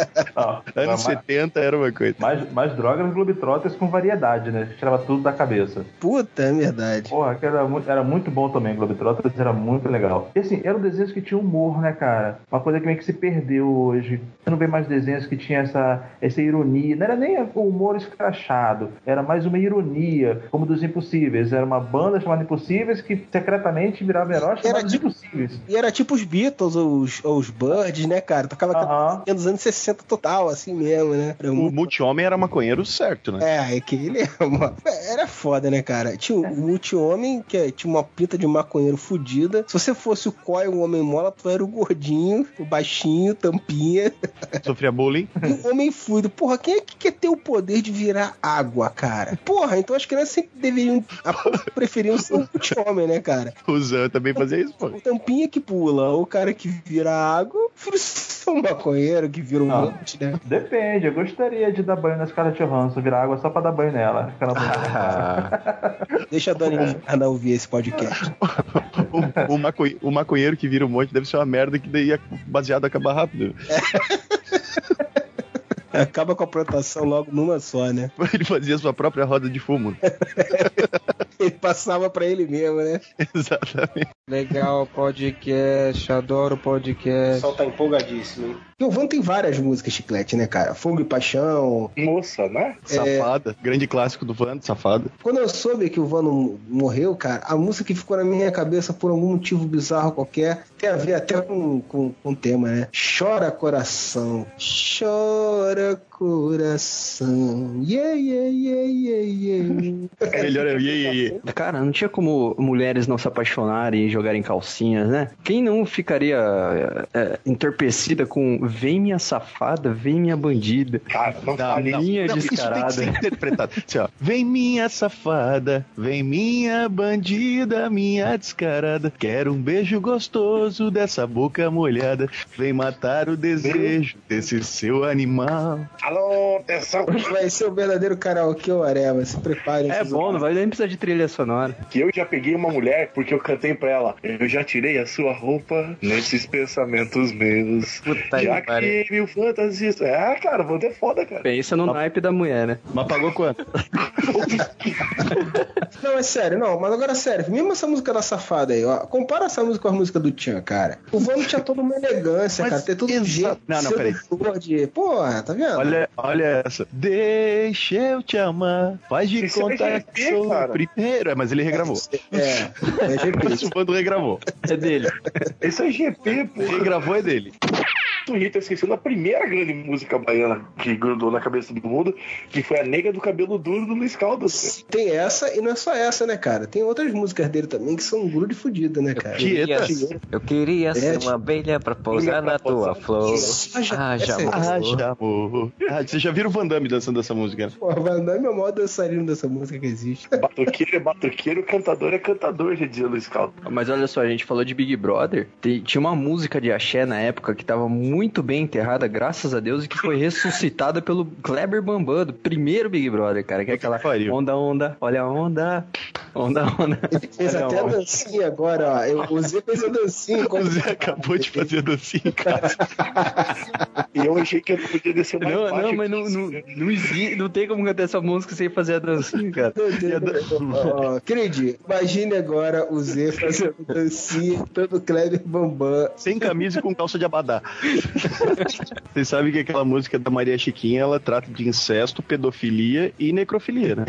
Anos mas- 70 era uma coisa. Mais, mais droga nos Globetrotters com variedade, né? Tirava tudo da cabeça. Puta, é verdade. Porra, que era, mu- era muito bom também, Globetrotters era muito legal. E assim, eram desenhos que tinham humor, né, cara? Uma coisa que meio que se perdeu hoje. Você não vê mais desenhos que tinha essa, essa ironia. Não era nem o humor escrachado, era mais uma ironia, como dos Impossíveis. Era uma banda chamada Impossíveis que secretamente virava heróis chamados Impossíveis. E era tipo os Beatles ou os, ou os Birds, né, cara? Tocava aquela dos anos 60 total, assim mesmo, né? Era O muito- multi-homem era maconheiro certo, né? É, é que ele é uma... Era foda, né, cara? Tinha o multi-homem, que é- tinha uma pinta de maconheiro fudida. Se você fosse o Coy, o homem mola, tu era o gordinho, o baixinho, tampinha. Sofria bullying. E o homem fluido. Porra, quem é que quer ter o poder de virar água, cara? Porra, então as crianças sempre deveriam... a- Preferiam ser o multi-homem, né, cara? O Zan também fazia isso, pô. O tampinha que pula, o cara que vira água, ser um maconheiro que vira um Ah. monte, né? Depende, eu gostaria de dar banho na Scarlett Johansson, virar água só pra dar banho nela. Banho Deixa Ana ouvir esse podcast. O, maconhe- o maconheiro que vira um monte deve ser uma merda que daí a- baseado acaba rápido. Acaba com a plantação logo numa só, né? Ele fazia sua própria roda de fumo. Ele passava pra ele mesmo, né? Exatamente. Legal, podcast, adoro O podcast. pessoal tá empolgadíssimo, hein? E o Van tem várias músicas chiclete, né, cara? Fogo e Paixão. Moça, né? Safada. Grande clássico do Vando, Safada. Quando eu soube que o Vano morreu, cara, a música que ficou na minha cabeça por algum motivo bizarro qualquer tem a ver até com, com, com o tema, né? Chora coração, chora coração. Yeah, yeah, yeah, yeah, yeah. Melhor é o iê, iê, iê. Cara, não tinha como mulheres não se apaixonarem e jogarem calcinhas, né? Quem não ficaria é, entorpecida com vem minha safada, vem minha bandida. Cara, não, minha Não, isso tem que descarada. ser interpretado. Assim, ó. Vem minha safada, vem minha bandida, minha descarada. Quero um beijo gostoso dessa boca molhada. Vem matar o desejo desse seu animal. Alô, atenção. Vai ser o verdadeiro karaokê ou areva, se preparem. É bom, não vai nem precisar de trilha sonora. Que eu já peguei uma mulher porque eu cantei pra ela. Eu já tirei a sua roupa nesses pensamentos meus. Puta já que mil fantasias. É, cara, vou ter foda, cara. Pensa no naipe da mulher, né? Mas pagou quanto? Não, é sério, não, mas agora é sério, mesmo essa música da safada aí, ó, compara essa música com a música do Tchan, cara. O Vano tinha toda uma elegância, cara, tem todo um jeito. Não, não, peraí. Porra, tá vendo? Olha, olha essa. Deixa eu te amar. Faz de Isso é conta GP, que sou o cara. primeiro. É, mas ele regravou. É, é GP. O Vando regravou. É dele. Esse é GP, pô. Regravou é dele. Twitter esquecendo a primeira grande música baiana que grudou na cabeça do mundo, que foi a Nega do Cabelo Duro do Luiz Caldas. Tem essa e não é só essa, né, cara? Tem outras músicas dele também que são um grude fudido, né, cara? Queria- eu queria ser É, uma abelha pra pousar na tua flor. Ah, já essa é- amor. Haja amor. Ah, vocês já viram o Van Damme dançando essa música? né? Pô, Van Damme é o maior dançarino dessa música que existe. Batoqueiro é batoqueiro, cantador é cantador, já dizia Luiz Caldas. Mas olha só, a gente falou de Big Brother. Tinha uma música de axé na época que tava muito bem enterrada, graças a Deus, e que foi ressuscitada pelo Kleber Bambam, do primeiro Big Brother, cara. Que é aquela onda, onda, olha a onda, onda, onda. Fez olha até a onda. dancinha agora, ó. Eu, o Zé fez a dancinha. O Zé acabou de fazer a dancinha em casa. E eu achei que eu não podia descer mais Não, baixo. não, mas não, não, não, existe, não tem como cantar essa música sem fazer a dancinha, cara. Ó, Credi, imagine agora o Zé fazendo dancinha todo Kleber Bambam. Sem camisa e com calça de abadá. Vocês sabem que aquela música da Maria Chiquinha, ela trata de incesto, pedofilia e necrofilia, né?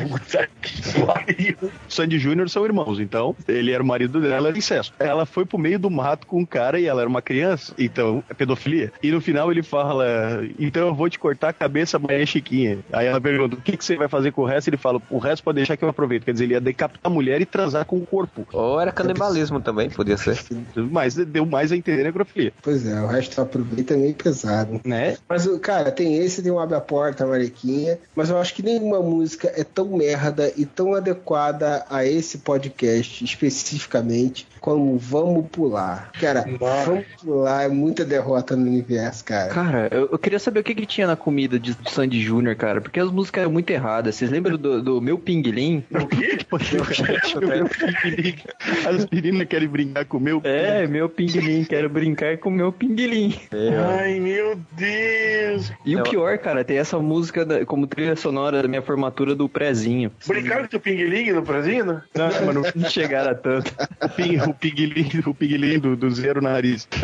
Sandy Júnior são irmãos, então ele era o marido dela, era incesto. Ela foi pro meio do mato com um cara e ela era uma criança, então é pedofilia. E no final ele fala: Então eu vou te cortar a cabeça, Maria Chiquinha. Aí ela pergunta: O que, que você vai fazer com o resto? Ele fala: O resto pode deixar que eu aproveito. Quer dizer, ele ia decapitar a mulher e transar com o corpo. Ou era canibalismo também, podia ser. Mas deu mais a entender necrofilia. Pois é, o resto eu jeito é meio pesado. Né? Mas, o- cara, tem esse, tem o Abre a Porta, a Mariquinha, mas eu acho que nenhuma música é tão merda e tão adequada a esse podcast especificamente como Vamos Pular. Cara, Vamos Pular é muita derrota no universo, cara. Cara, eu, eu queria saber o que, que tinha na comida de Sandy Júnior, cara, porque as músicas eram muito erradas. Vocês lembram do, do meu pinguilim? O quê? meu pinguilim. As meninas querem brincar com o meu É, meu pinguilim, quero brincar com meu pinguilim. Ai, meu Deus. E o pior, cara, tem essa música da- como trilha sonora da minha formatura do prezinho. Brincaram com teu pinguelinho no prazinho? Não, mas não, Não chegaram a tanto. o, o pinguilim, o do, do zero nariz.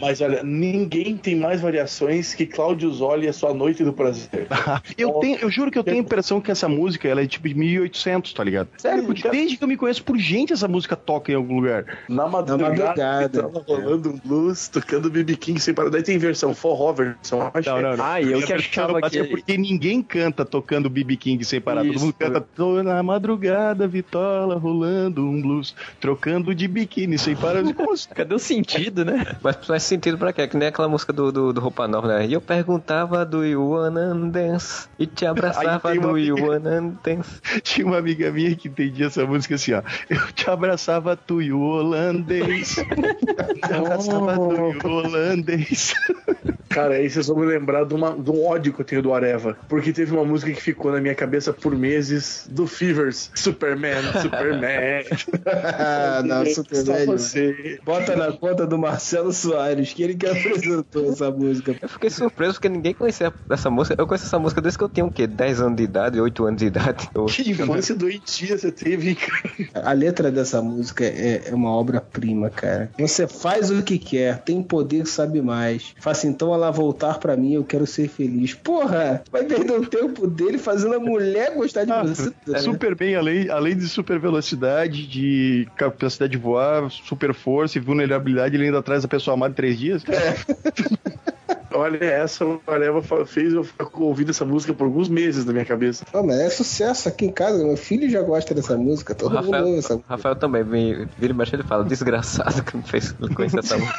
Mas olha, ninguém tem mais variações que Cláudio Zoli e a sua Noite do Prazer. Eu, tenho, eu juro que eu tenho a impressão que essa música ela é tipo de 1800, tá ligado? Sério, porque desde que eu me conheço por gente, essa música toca em algum lugar. Na madrugada, madrugada. tava rolando um blues, tocando BB King sem parar. Daí tem versão forró, versão acho Não, não, não. Ah, eu que achava que- é porque ninguém canta tocando BB King sem parar. Todo Isso. mundo canta na madrugada, vitola, rolando um blues, trocando de biquíni sem parar. Assim? Cadê o sentido, né? Mas faz sentido pra quê? Que nem aquela música do, do, do Roupa Nova, né? E eu perguntava do You Wanna Dance e te abraçava do You amiga- Wanna Dance. Tinha uma amiga minha que entendia essa música assim, ó. Eu te abraçava tu e o holandês. Te abraçava tu e o holandês. Cara, aí vocês vão me lembrar de, uma, de um ódio que eu tenho do Areva. Porque teve uma música que ficou na minha cabeça por meses do Fevers. Superman, Superman. Ah, não, super Só velho. você. Bota na conta do Marcelo Soares, que ele que apresentou essa música. Eu fiquei surpreso porque ninguém conhecia essa música. Eu conheço essa música desde que eu tinha o quê? 10 anos de idade, 8 anos de idade. Eu- Que infância doentia você teve, cara. A letra dessa música é, é uma obra-prima, cara. Você faz o que quer, tem poder, sabe mais. Faça então ela voltar pra mim, eu quero ser feliz. Porra, vai perder o tempo dele fazendo a mulher gostar de você. né? Super bem, além, além de super velocidade, de capacidade de voar, super força e vulnerabilidade, ele ainda traz a pessoa amada em três dias. Olha, essa Areva fez eu ficar ouvindo essa música por alguns meses na minha cabeça. Não, mas é sucesso aqui em casa. Meu filho já gosta dessa música. Todo mundo ouve Rafael, essa música. Rafael também, vira e mexe ele fala, desgraçado que não fez não conhecia essa música.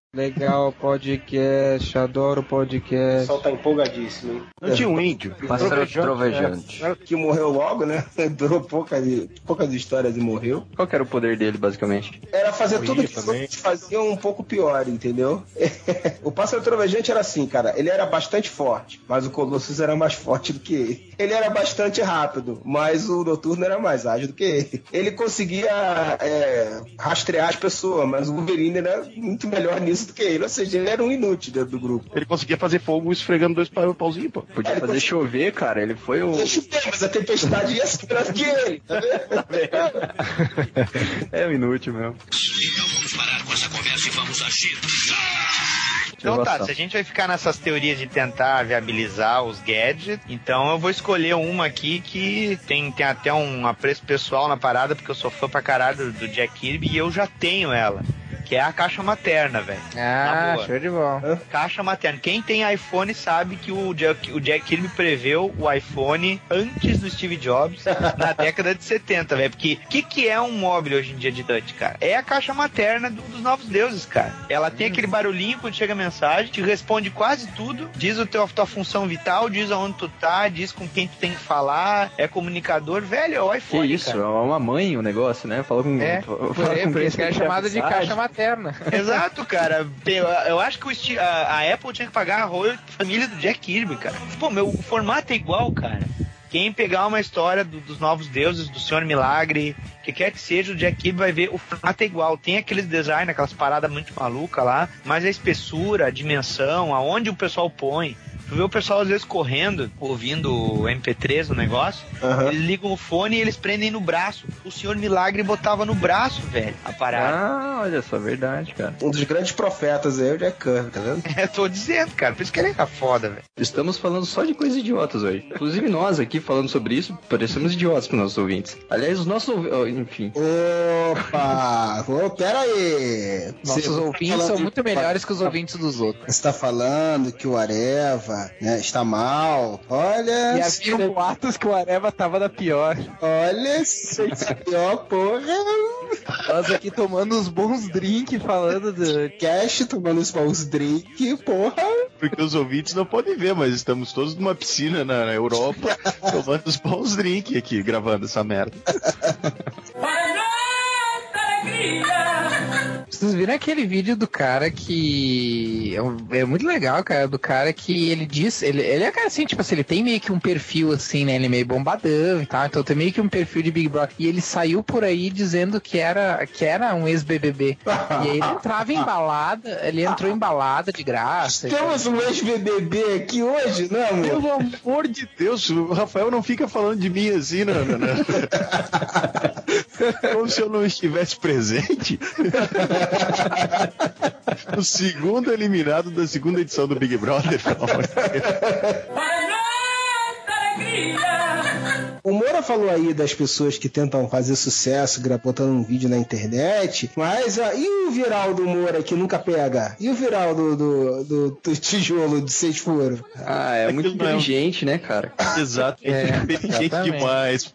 Legal podcast, adoro O podcast. pessoal tá empolgadíssimo, hein? Não tinha um índio. Pássaro trovejante. Que morreu logo, né? Durou poucas, poucas histórias e morreu. Qual que era o poder dele, basicamente? Era fazer Corria tudo que também. faziam um pouco pior, entendeu? o Pássaro Trovejante era assim, cara. Ele era bastante forte, mas o Colossus era mais forte do que ele. Ele era bastante rápido, mas o Noturno era mais ágil do que ele. Ele conseguia é, rastrear as pessoas, mas o Wolverine era muito melhor nisso do que ele. Ou seja, ele era um inútil dentro do grupo. Ele conseguia fazer fogo esfregando dois pa- pauzinhos, pô. Podia fazer chover, cara. Ele foi o. Deixa eu ver, mas a tempestade ia ser melhor do que ele, tá vendo? É um inútil mesmo. Então tá, Inovação. se a gente vai ficar nessas teorias de tentar viabilizar os gadgets, então eu vou escolher uma aqui que tem, tem até um apreço pessoal na parada, porque eu sou fã pra caralho do, do Jack Kirby e eu já tenho ela. Que é a caixa materna, velho. Ah, show de bola. Caixa materna. Quem tem iPhone sabe que o Jack, o Jack Kirby preveu o iPhone antes do Steve Jobs, na década de 70, velho. Porque o que, que é um móvel hoje em dia de touch, cara? É a caixa materna do- dos novos deuses, cara. Ela tem aquele barulhinho quando chega a mensagem, te responde quase tudo, diz o teu, tua função vital, diz aonde tu tá, diz com quem tu tem que falar, é comunicador, velho, é o Que iPhone, isso, cara. é uma mãe o negócio, né? Falou com. É, fala com por isso que é chamada de caixa materna. Exato, cara. Eu, acho que Steve- a, a Apple tinha que pagar a royalty família do Jack Kirby, cara. Pô, meu, o formato é igual, cara. Quem pegar uma história do- dos novos deuses, do Senhor Milagre, que quer que seja, o Jack Kirby vai ver o formato é igual. Tem aqueles designs, aquelas paradas muito malucas lá, mas a espessura, a dimensão, aonde o pessoal põe. Tu vê o pessoal às vezes correndo, ouvindo o MP3 no negócio, eles ligam o fone e eles prendem no braço. O Senhor Milagre botava no braço, velho, a parada. Ah, olha só, verdade, cara. Um dos grandes profetas aí é o Jack Kirby, tá vendo? É, tô dizendo, cara. Por isso que ele é foda, velho. Estamos falando só de coisas idiotas hoje. Inclusive nós aqui falando sobre isso, parecemos idiotas para nossos ouvintes. Aliás, os nossos ouvintes, enfim. Opa! Ô, pera aí! Nossos Você tá ouvintes são de- muito melhores que os ouvintes dos outros. Você tá falando que o Areva Né, está mal. Olha. E havia boatos que o Areva tava na pior. Olha, se pior, porra. Nós aqui tomando uns bons drinks, falando do. Cash, tomando uns bons drinks, porra. Porque os ouvintes não podem ver, mas estamos todos numa piscina na, na Europa, tomando os bons drinks aqui, gravando essa merda. Vocês viram aquele vídeo do cara que. É, um- é muito legal, cara. Do cara que ele diz. Ele, ele é cara assim, tipo assim, ele tem meio que um perfil assim, né? Ele é meio bombadão e tal. Então tem meio que um perfil de Big Brother. E ele saiu por aí dizendo que era, que era um ex-BBB. e aí ele entrava em balada. Ele entrou em balada de graça. Temos um ex-BBB aqui hoje, não, amor? Pelo amor de Deus, o Rafael não fica falando de mim assim, não, não, não. Como se eu não estivesse presente. o segundo eliminado da segunda edição do Big Brother. amor de Deus. O Moura falou aí das pessoas que tentam fazer sucesso botando um vídeo na internet, mas ah, e o viral do Moura que nunca pega? E o viral do, do, do- do tijolo de seis furos? Ah, é muito não é inteligente, né, cara? Exato, é, É, inteligente exatamente. demais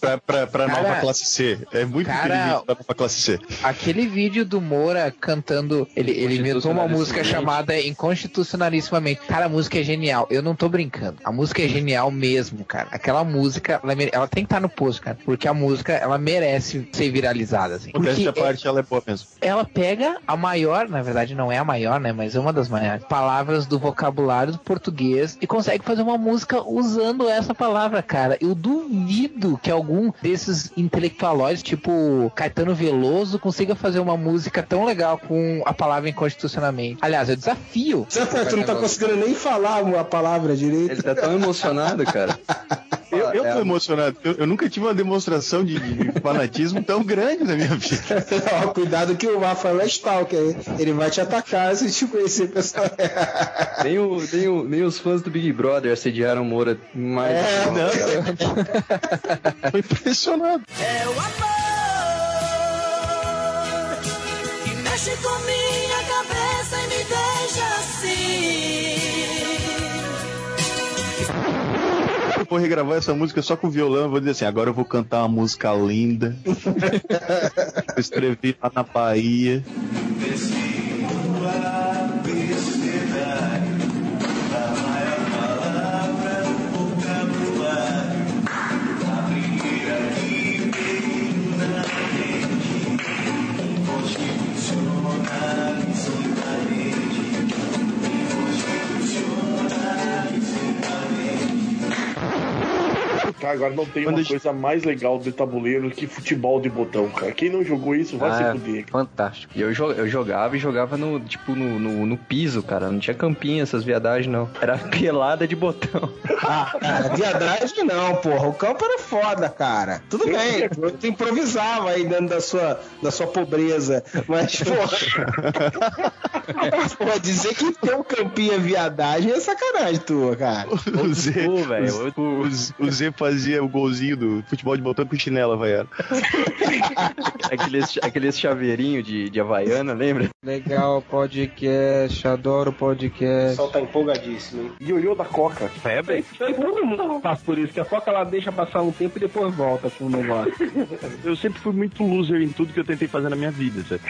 pra, pra, pra Cara, nova classe C. É muito cara, inteligente pra nova classe C. Aquele vídeo do Moura cantando, ele, ele inventou uma música chamada Inconstitucionalissimamente. Cara, a música é genial. Eu não tô brincando. A música é genial mesmo, cara. Aquela música, ela, ela tem que estar no post, cara. Porque a música, ela merece ser viralizada, assim. Porque à parte, ela é boa mesmo. ela pega a maior, na verdade não é a maior, né, mas é uma das maiores palavras do vocabulário do português e consegue fazer uma música usando essa palavra, cara. Eu duvido que algum desses intelectualóides, tipo Caetano Veloso, consiga fazer uma música tão legal com a palavra inconstitucionalmente. Aliás, eu desafio. Você tá- tu não tá conseguindo nem falar a palavra direito. Ele tá tão emocionado, cara. Eu, eu É tô a- emocionado. Eu, eu nunca tive uma demonstração de, de fanatismo tão grande na minha vida. Ó, cuidado que o Rafael é stalker, ele vai te atacar se te conhecer pessoal. Nem, o, nem, o, nem os fãs do Big Brother assediaram o Moura mais. É, não. Tô impressionado. É o amor que mexe com minha cabeça e me deixa assim. Eu vou regravar essa música só com violão. Eu vou dizer assim: agora eu vou cantar uma música linda. eu escrevi lá na Bahia. Tá, agora não tem uma coisa mais legal de tabuleiro que futebol de botão, cara. Quem não jogou isso vai Ah, se fuder. fantástico. E eu, jo- eu jogava e jogava no, tipo, no, no, no piso, cara. Não tinha campinho, essas viadagens, não. Era pelada de botão. Ah, cara, viadagem não, porra. O campo era foda, cara. Tudo bem, tu improvisava aí dentro da sua, da sua pobreza. Mas, porra. Pô, dizer que teu campinho é viadagem é sacanagem tua, cara. O Zé, o, o- fazia o golzinho do futebol de botão com chinela, Havaiana. aqueles, aqueles chaveirinhos de, de Havaiana, lembra? Legal podcast, adoro podcast. tá empolgadíssimo, hein? Ioiô da Coca. Febre? Todo mundo passa por isso, que a Coca ela deixa passar um tempo e depois volta com o negócio. Eu sempre fui muito loser em tudo que eu tentei fazer na minha vida, sabe?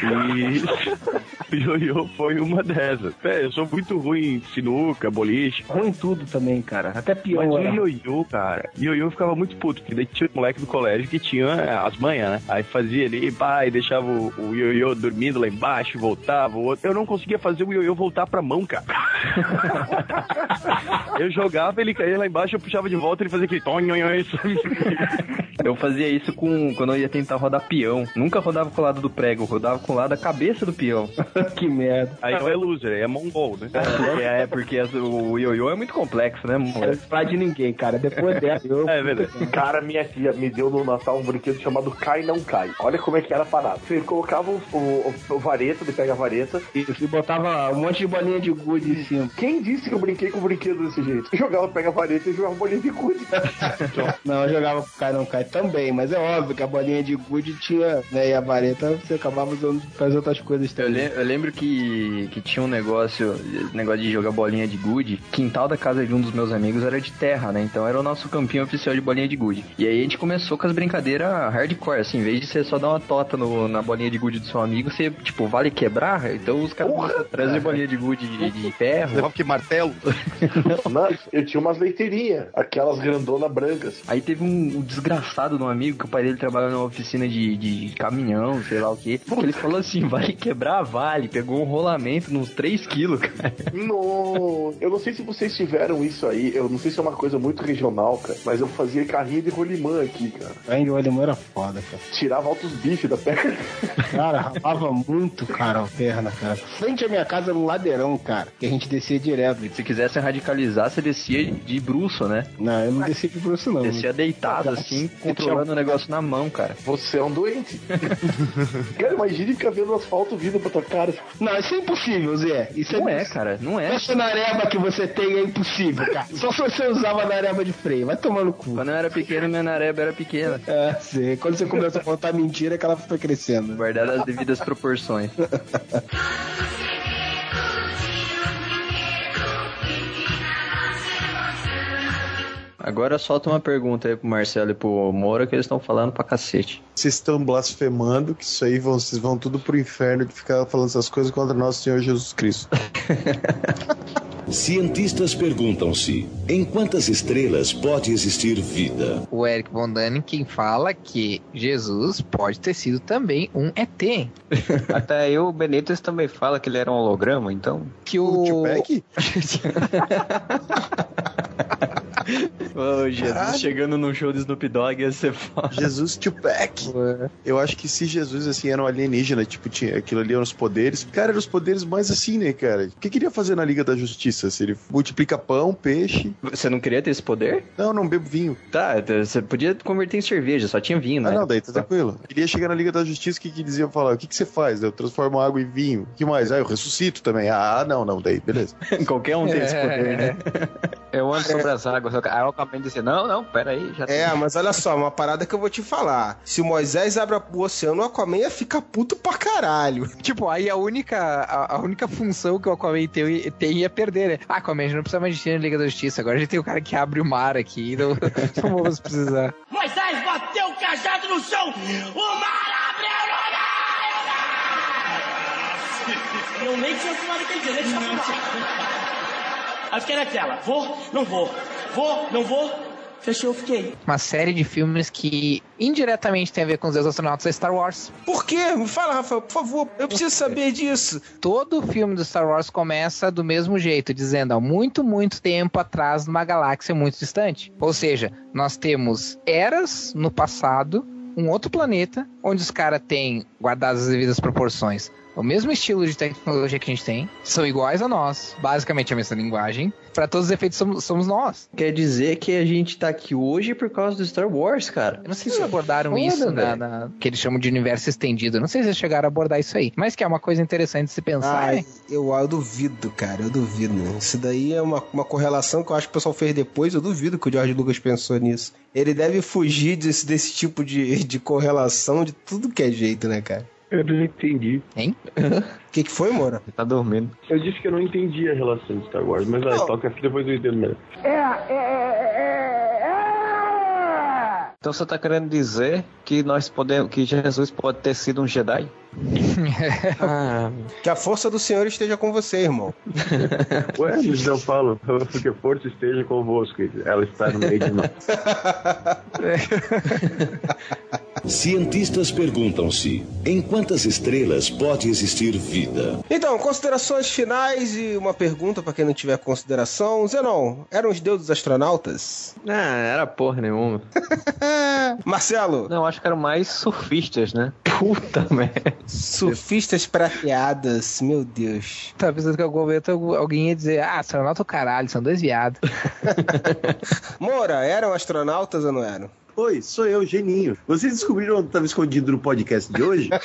E o ioiô foi uma dessas. É, eu sou muito ruim em sinuca, boliche. Ruim em tudo também, cara. Até pior. Mas o ioiô, cara, o ioiô ficava muito puto, porque daí tinha um moleque do colégio que tinha é, as manhas, né? Aí fazia ali, pai, deixava o, o ioiô dormindo lá embaixo, voltava, o outro. Eu não conseguia fazer o ioiô voltar pra mão, cara. eu jogava, ele caía lá embaixo, eu puxava de volta, ele fazia aquele? Eu fazia isso com quando eu ia tentar rodar peão. Nunca rodava com o lado do prego, eu rodava com o lado da cabeça do peão. que merda. Aí não é loser, aí é mongol, né? É, é porque as- o ioiô é muito complexo, né, Não amor? fala de ninguém, cara. Depois dessa, eu. É verdade. Cara, minha tia me deu no Natal um brinquedo chamado Cai Não Cai. Olha como é que era a parada. Você colocava o, o, o vareta, ele pega a vareta. Você botava um monte de bolinha de gude em cima. Quem disse que eu brinquei com o brinquedo desse jeito? Eu jogava, pega a vareta e jogava bolinha de gude. Não, eu jogava com cai não cai também, mas é óbvio que a bolinha de gude tinha, né? E a vareta você acabava usando pra fazer outras coisas Eu, também. le- eu lembro que, que tinha um negócio, negócio de jogar bolinha de gude. Quintal da casa de um dos meus amigos era de terra, né? Então era o nosso campinho oficial de bolinha de gude. E aí a gente começou com as brincadeiras hardcore, assim, em vez de você só dar uma tota no- na bolinha de gude do seu amigo, você, tipo, vale quebrar? Então os caras trazer bolinha de gude de, de ferro. Levava que martelo? Não, eu tinha umas leiteirinhas, aquelas grandona brancas. Aí teve um, um desgraçado de um amigo que o pai dele trabalha numa oficina de, de caminhão, sei lá o quê. Que ele falou assim: vai quebrar, vale. Pegou um rolamento nos 3 quilos, cara. No, eu não sei se vocês tiveram isso aí, eu não sei se é uma coisa muito regional, cara, mas eu fazia carrinho de rolimã aqui, cara. Ainda o alemão era foda, cara. Tirava altos bifes da perna. Cara, rapava muito, cara, a perna, cara. Frente à minha casa era um ladeirão, cara, que a gente descia direto. Se quisesse radicalizar, você descia de bruxo, né? Não, eu não descia de bruxo, não. Descia deitado, assim, controlando o negócio na mão, cara. Você é um doente. cara, imagine ficar vendo o asfalto vindo pra tua cara. Não, isso é impossível, Zé. Isso Não é, cara, não é. Essa nareba que você tem é impossível, cara. Só se você usava nareba de freio. Vai tomar no cu. Quando eu era pequeno, minha nareba era pequena. É, sim. Quando você começou a contar mentira, é que ela foi crescendo. Guardada as devidas proporções. Agora solta uma pergunta aí pro Marcelo e pro Moura que eles estão falando pra cacete. Vocês estão blasfemando, que isso aí vão, vocês vão tudo pro inferno de ficar falando essas coisas contra nosso Senhor Jesus Cristo. Cientistas perguntam-se: em quantas estrelas pode existir vida? O Eric Von Däniken fala que Jesus pode ter sido também um ET. Até aí o Benítez também fala que ele era um holograma, então. Que o. Tupac? Ô, Jesus Caralho. chegando num show do Snoop Dogg ia ser foda. Jesus Tupac. Eu acho que se Jesus, assim, era um alienígena, tipo, tinha aquilo ali eram os poderes. Cara, eram os poderes mais assim, né, cara? O que queria fazer na Liga da Justiça? Se ele multiplica pão, peixe. Você não queria ter esse poder? Não, não bebo vinho. Tá, você podia converter em cerveja, só tinha vinho, né? Ah, não, daí tá tranquilo. Queria chegar na Liga da Justiça, o que que dizia falar? O que que você faz? Eu transformo água em vinho. O que mais? Ah, eu ressuscito também. Ah, não, não, daí, beleza. Qualquer um tem esse poder, né? Eu ando sobre as águas. Aí o Aquaman disse: Não, não, pera aí. Já É, mas olha só, uma parada que eu vou te falar. Se o Moisés abre o oceano, o Aquaman ia ficar puto pra caralho. Tipo, aí a única, a, a única função que o Aquaman tem, tem ia perder, né? Ah, Aquaman, a gente não precisa mais de ti na Liga da Justiça. Agora a gente tem o cara que abre o mar aqui. Não, não vamos precisar. Moisés bateu o cajado no chão! O mar abriu Eu nem tinha fumado aquele dia, nem tinha fumado. Aí fiquei naquela, vou, não vou, vou, não vou. Fechou, fiquei. Uma série de filmes que indiretamente tem a ver com os Deus astronautas é Star Wars. Por quê? Me fala, Rafael, por favor. Eu preciso saber disso. Todo filme do Star Wars começa do mesmo jeito, dizendo há muito, muito tempo atrás, numa galáxia muito distante. Ou seja, nós temos eras no passado, um outro planeta, onde os caras têm, guardadas as devidas proporções, o mesmo estilo de tecnologia que a gente tem, são iguais a nós, basicamente a mesma linguagem. Para todos os efeitos, somos, somos nós. Quer dizer que a gente tá aqui hoje por causa do Star Wars, cara. Eu não sei se abordaram foda, isso na, na- que eles chamam de universo estendido. Eu não sei se chegaram a abordar isso aí. Mas que é uma coisa interessante de se pensar. Ai, né? eu, eu duvido, cara, eu duvido. Isso daí é uma, uma correlação que eu acho que o pessoal fez depois. Eu duvido que o George Lucas pensou nisso. Ele deve fugir desse, desse tipo de, de correlação de tudo que é jeito, né, cara? Eu não entendi. Hein? O que, que foi, Moura? Tá dormindo. Eu disse que eu não entendi a relação de Star Wars, mas vai, toca aqui depois eu entendo melhor. Então você tá querendo dizer que nós podemos. que Jesus pode ter sido um Jedi? Que a força do Senhor esteja com você, irmão. Ué, eles não falam, porque a força esteja convosco. Ela está no meio de nós. Cientistas perguntam-se: em quantas estrelas pode existir vida? Então, considerações finais e uma pergunta pra quem não tiver consideração. Zenon, eram os deuses astronautas? Ah, era porra nenhuma. Marcelo? Não, acho que eram mais surfistas, né? Puta merda. Surfistas prateadas, meu Deus. Tá pensando que em algum momento alguém ia dizer, ah, astronauta é o caralho, são dois viados. Moura, eram astronautas ou não eram? Oi, sou eu, Geninho. Vocês descobriram onde estava escondido no podcast de hoje?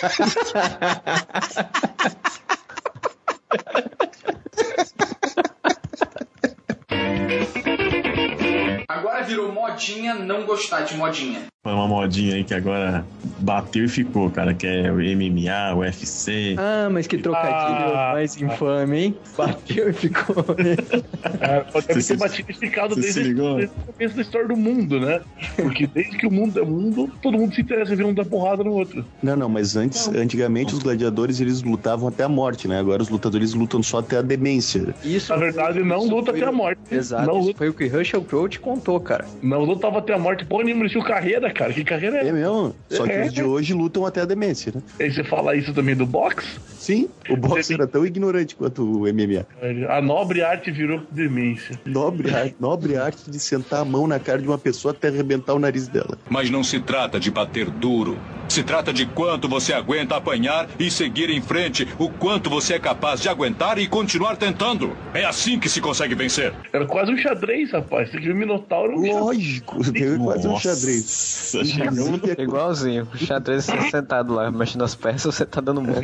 Agora virou modinha não gostar de modinha. Foi uma modinha aí que agora bateu e ficou, cara, que é o MMA, o UFC. Ah, mas que trocadilho Ah. mais infame, hein? Bateu e ficou. Deve ter batido e ficado se desde, desde o começo da história do mundo, né? Porque desde que o mundo é mundo, todo mundo se interessa em ver um dar porrada no outro. Não, não, mas antes, antigamente os gladiadores eles lutavam até a morte, né? Agora os lutadores lutam só até a demência. Isso, Na verdade, não luta até a morte. Exato, Não isso foi o que Russell Crowe te contou, cara. Não lutava até a morte. Pô, eles tinham carreira, cara. Que carreira é? É mesmo? Só que É. os de hoje lutam até a demência, né? Aí você fala isso também do boxe? Sim, o boxe era tão ignorante quanto o MMA. A nobre arte virou demência. Nobre arte, nobre arte de sentar a mão na cara de uma pessoa até arrebentar o nariz dela. Mas não se trata de bater duro. Se trata de quanto você aguenta apanhar e seguir em frente, o quanto você é capaz de aguentar e continuar tentando. É assim que se consegue vencer. Era quase um xadrez, rapaz. Você viu Minotauro? Lógico, é quase um xadrez. Inclusive, a- Igualzinho. O xadrez você sentado lá, mexendo as peças, você tá dando murro.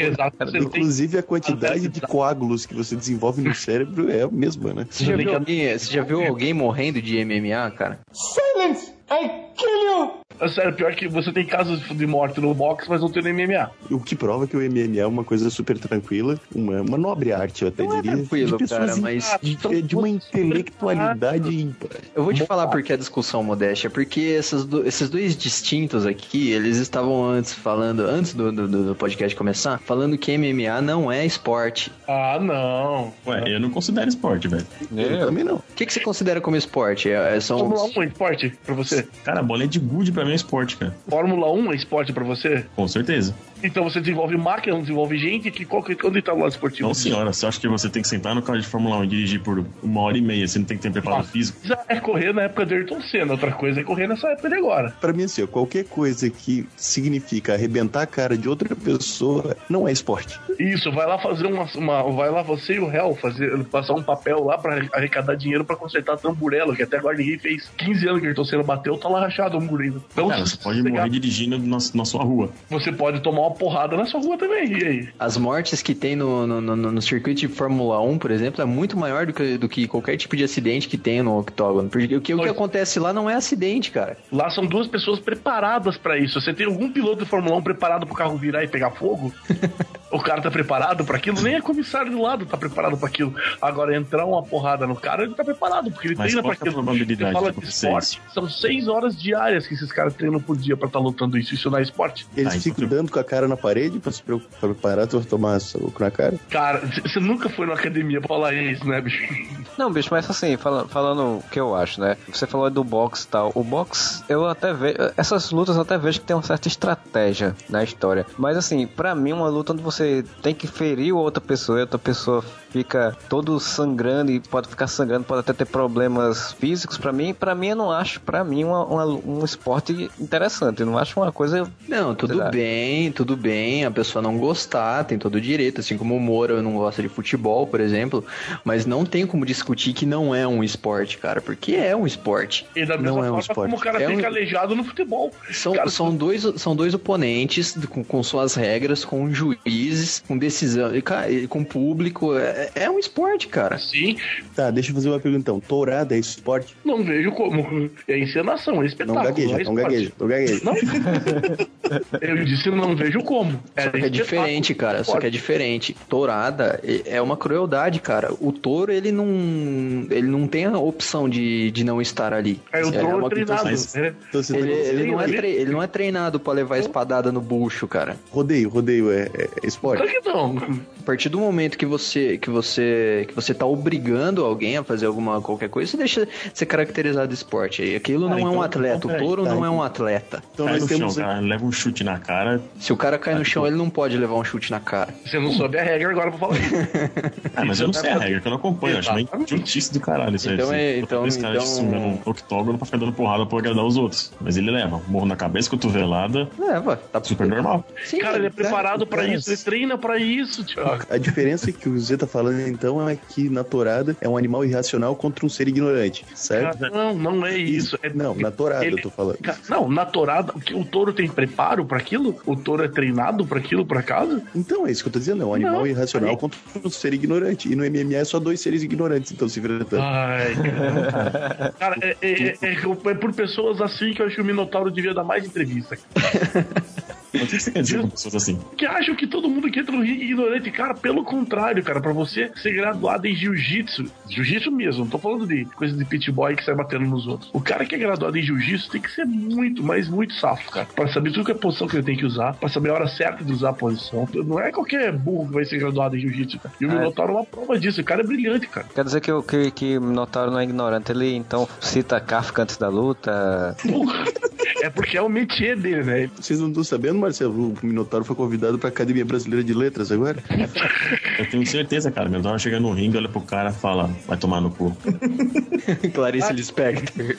Inclusive a quantidade de coágulos que você desenvolve no cérebro é a mesma, né? Você já, viu alguém, você já viu alguém morrendo de MMA, cara? Silence! I kill you! É sério, pior que você tem casos de morte no boxe, mas não tem no MMA. O que prova que o MMA é uma coisa super tranquila, uma, uma nobre arte, eu até Não é diria. tranquilo, de cara, mas- de, de- de uma intelectualidade ímpar. Eu vou te falar porque é discussão modéstia, porque essas do- esses dois distintos aqui, eles estavam antes falando, antes do, do, do podcast começar, falando que MMA não é esporte. Ah, não. Ué, eu não considero esporte, velho. Eu também não. O que, que você considera como esporte? É, é- são Fórmula 1 é esporte pra você? Cara, bolinha de gude pra mim é esporte, cara. Fórmula 1 é esporte pra você? Com certeza. Então você desenvolve máquina, não desenvolve gente, que qual onde tá o lado esportivo? Não, senhora, você acha que você tem que sentar no carro de Fórmula 1 e dirigir por uma hora e meia, você não tem que ter preparo físico? Já é correr na época do Ayrton Senna, outra coisa é correr nessa época de agora. Pra mim, assim, qualquer coisa que significa arrebentar a cara de outra pessoa não é esporte. Isso, vai lá fazer uma, uma- vai lá você e o réu fazer passar um papel lá pra arrecadar dinheiro pra consertar a tamburela, que até agora ninguém fez. 15 anos que o Ayrton Senna bateu, tá lá rachado o ainda. Então Cara, você pode pegar- morrer dirigindo na, na sua rua. você pode tomar uma porrada na sua rua também, e aí? As mortes que tem no, no, no, no circuito de Fórmula 1, por exemplo, é muito maior do que, do que qualquer tipo de acidente que tem no octógono. Porque o que, o que acontece lá não é acidente, cara. Lá são duas pessoas preparadas pra isso. Você tem algum piloto de Fórmula 1 preparado pro carro virar e pegar fogo? o cara tá preparado pra aquilo? Nem a comissário do lado tá preparado pra aquilo. Agora, entrar uma porrada no cara, ele tá preparado, porque ele Mas treina pra é aquilo. probabilidade fala de esporte, são seis horas diárias que esses caras treinam por dia pra estar lutando isso. Isso não é esporte? Eles ficam dando com a cara na parede pra se preparar pra tomar soco na cara. Cara, você nunca foi numa academia pra falar isso, né, bicho? Não, bicho, mas assim, fala- falando o que eu acho, né? Você falou do boxe e tal. O boxe, eu até vejo. Essas lutas eu até vejo que tem uma certa estratégia na história. Mas assim, pra mim, uma luta onde você tem que ferir outra pessoa e outra pessoa fica todo sangrando e pode ficar sangrando, pode até ter problemas físicos. Pra mim, para mim, eu não acho, pra mim, uma- uma- um esporte interessante. Eu não acho uma coisa. Não, tudo bem, tudo bem, a pessoa não gostar, tem todo o direito, assim como o Moro não gosta de futebol, por exemplo, mas não tem como discutir que não é um esporte, cara, porque é um esporte. E da mesma não é um forma esporte. como o cara é fica um- aleijado no futebol. São, Cara, são, dois, são dois oponentes com, com suas regras, com juízes, com decisão, com público. É, é um esporte, cara. Sim. Tá, deixa eu fazer uma pergunta então. Tourada é esporte? Não vejo como. É encenação, é Não espetáculo. gagueja, é não esporte. gagueja, não gagueja. Eu disse não vejo como. Só que é diferente, cara. Só que é diferente. Tourada é é uma crueldade, cara. O touro, ele não. Ele não tem a opção de, de não estar ali. É o touro uma- treinado. Mas- né? Ele, não é tre- ele não é treinado pra levar espadada no bucho, cara. Rodeio, rodeio é, é esporte? Claro que não. A partir do momento que você que você que você tá obrigando alguém a fazer alguma qualquer coisa, você deixa de ser caracterizado de esporte. E aquilo Ah, não é um então- atleta. então, O peraí, touro tá, não é então- um atleta. Então Cai no temos. chão, cara, leva um chute na cara. Se o cara cai no chão, ele não pode levar um chute na cara. Você não soube a regra agora pra falar isso. Ah, mas eu não sei a regra, que eu não acompanho. Acho meio idiotice do caralho isso aí. Então assim. é- então- esse cara então- de sunga no octógono pra ficar dando porrada pra agradar os outros. Mas ele leva. Morro na cabeça, cotovelada. Leva. Tá super normal. Sim, Cara, ele é preparado pra cara, isso, ele treina pra isso, Thiago. A diferença que o Zé tá falando então é que na tourada é um animal irracional contra um ser ignorante, certo? Cara, Não, não é isso. É Não, na tourada Ele- eu tô falando. Não, na torada, o que- o touro tem preparo pra aquilo? O touro é treinado pra aquilo, por acaso? Então, é isso que eu tô dizendo, é um animal Não. irracional contra um ser ignorante. E no MMA é só dois seres ignorantes, então se enfrentando. Ai, cara. Cara, é, é- é- é- é por pessoas assim que eu acho que o Minotauro devia dar mais entrevista. O que você quer dizer com pessoas assim? Que acham que todo mundo que entra no ringue é ignorante. Cara, pelo contrário, cara, pra você ser graduado em jiu-jitsu, jiu-jitsu mesmo, não tô falando de coisa de pit boy que sai batendo nos outros. O cara que é graduado em jiu-jitsu tem que ser muito, mas muito safo, cara. Pra saber tudo que é posição que ele tem que usar, pra saber a hora certa de usar a posição. Não é qualquer burro que vai ser graduado em jiu-jitsu, cara. E o Ah, é. Minotauro é uma prova disso. O cara é brilhante, cara. Quer dizer que, o- que, que Minotauro não é ignorante. Ele então cita Kafka antes da luta. É porque é o métier dele, né? Vocês não estão sabendo, Marcelo? O Minotauro foi convidado pra Academia Brasileira de Letras agora? Eu tenho certeza, cara. Meu dona chega no ringue, olha pro cara e fala, vai tomar no cu. Clarice Lispector.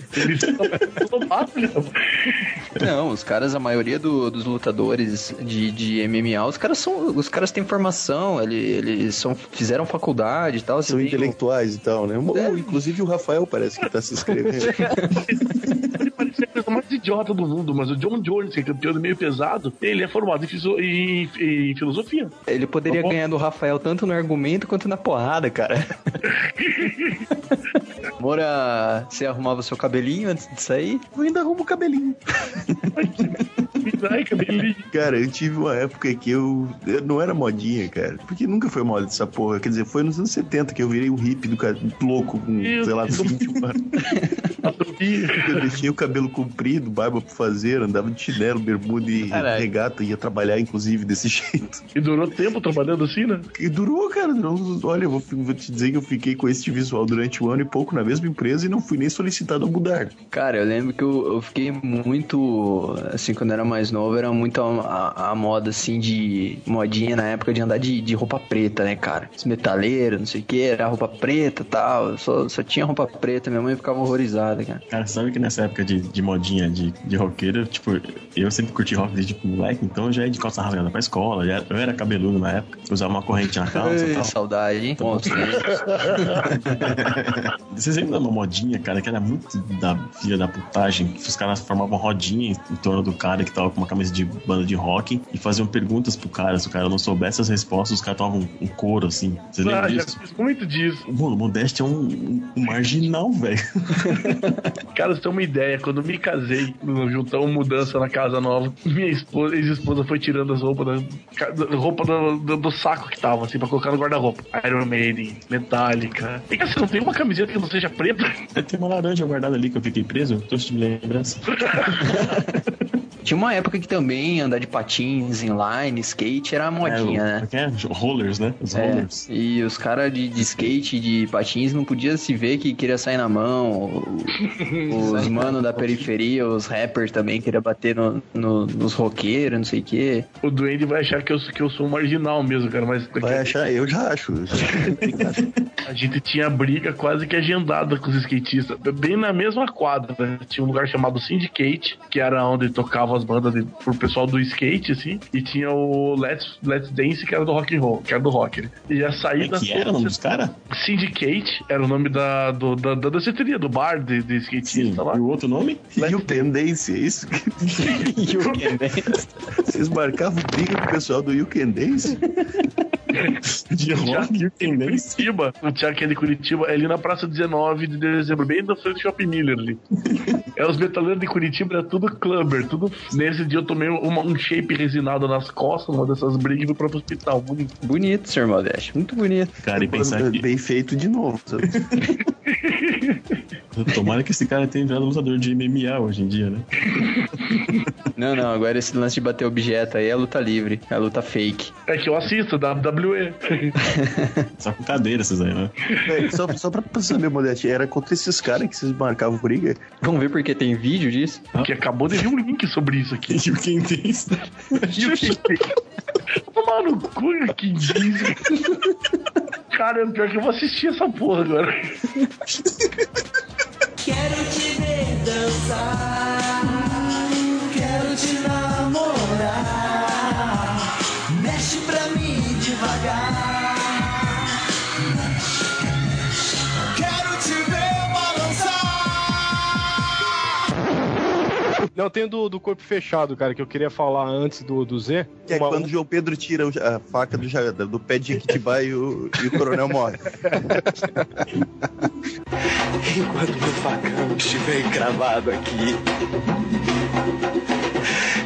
Não, os caras, a maioria do- dos lutadores de, de MMA, os caras são. Os caras têm formação, ele- eles são, fizeram faculdade e tal. São intelectuais e tal, né? O- Inclusive o Rafael parece que tá se inscrevendo. A coisa mais idiota do mundo, mas o John Jones, que é campeão do meio pesado, ele é formado em, fiso- em- em filosofia. Ele poderia Tá ganhar do Rafael tanto no argumento quanto na porrada, cara. Moura, você arrumava seu cabelinho antes de sair? Eu ainda arrumo o cabelinho. Ai, cabelinho. Cara, eu tive uma época que eu, eu não era modinha, cara. Porque nunca foi moda essa porra. Quer dizer, foi nos anos 70 que eu virei um hippie do cara louco com, Meu sei lá, Deus. 20 anos. Eu deixei o cabelo comprido, barba pra fazer, andava de chinelo, bermuda e Caralho. regata, ia trabalhar, inclusive, desse jeito. E durou tempo trabalhando assim, né? E durou, cara. durou olha, eu vou, vou te dizer que eu fiquei com esse visual durante um ano e pouco na mesma empresa e não fui nem solicitado a mudar. Cara, eu lembro que eu, eu fiquei muito. Assim, quando eu era mais novo, era muito a, a- a moda, assim, de modinha na época de andar de, de roupa preta, né, cara? Os metaleiros, não sei o que, era roupa preta e tal. Só, só tinha roupa preta, minha mãe ficava horrorizada, cara. Cara, sabe que nessa época de, de modinha de, de roqueiro, tipo, eu sempre curti rock desde moleque, então eu já ia de calça rasgada pra escola, já- eu era cabeludo na época, usava uma corrente na calça e tal. saudade, hein? Bons tempos. Vocês de uma modinha, cara, que era muito da filha da putagem, que os caras formavam rodinha em torno do cara que tava com uma camisa de banda de rock e faziam perguntas pro cara, se o cara não soubesse as respostas, os caras tomavam um, um couro, assim. Vocês lembram Ah, já disso? fiz muito disso. Mano, o Modeste é um, um- marginal, velho. Cara, você tem uma ideia, quando me casei, juntamos mudança na casa nova, minha esposa, ex-esposa foi tirando as roupas da roupa do, do- do saco que tava, assim, pra colocar no guarda-roupa. Iron Maiden, Metallica. E assim, não tem uma camiseta que não seja preta? Tem uma laranja guardada ali que eu fiquei preso, trouxe de lembrança. Tinha uma época que também andar de patins, inline, skate era modinha, É, o- né? é? Rollers, né? Os É, rollers. e os caras de, de skate de patins não podia se ver que queria sair na mão. Os manos da periferia, os rappers também queria bater no, no- nos roqueiros, não sei o quê. O Duende vai achar que eu, que eu sou um marginal mesmo, cara, mas... Vai achar, eu já acho. A gente tinha briga quase que agendada com os skatistas, bem na mesma quadra. né? Tinha um lugar chamado Syndicate, que era onde tocava as bandas de, pro pessoal do skate, assim, e tinha o Let's, Let's Dance, que era do rock and roll, que era do rock. E a saída. É que era o nome dos caras? Syndicate era o nome da, do, da, da danceteria, do bar de, de skatista lá. E o outro nome? E o Tendência, é isso? Vocês marcavam briga com o pessoal do You Can Dance? De rock e Curitiba. O Tchak é de Curitiba, é ali na Praça 19 de dezembro, bem na frente do Shopping Miller ali. é, os metaleiros de Curitiba é tudo clubber, tudo. Nesse dia eu tomei uma- um shape resinado nas costas, uma dessas brigas e fui pro hospital. Bonito. Bonito, senhor Modeste, muito bonito. Cara, e pensar que. Bem feito de novo. Tomara que esse cara tenha virado lutador de MMA hoje em dia, né? Não, não, agora esse lance de bater objeto aí é luta livre, é luta fake. É que eu assisto, WWE. Só com cadeira esses aí, né? É, só, só pra saber, Modeste, era contra esses caras que vocês marcavam briga? Vamos ver porque tem vídeo disso? Que acabou de vir um link sobre isso aqui. E o quem disse? E o quem disse? Tomar no cu, quem disse? Cara, pior que eu vou assistir essa porra agora. Quero te ver dançar, quero te namorar. Mexe pra mim devagar. Não, tem o do, do corpo fechado, cara, que eu queria falar antes do, do Z. Que é Uma- quando o João Pedro tira a faca do, do pé de Jequitibá e o, e o coronel morre. Enquanto meu facão estiver encravado aqui,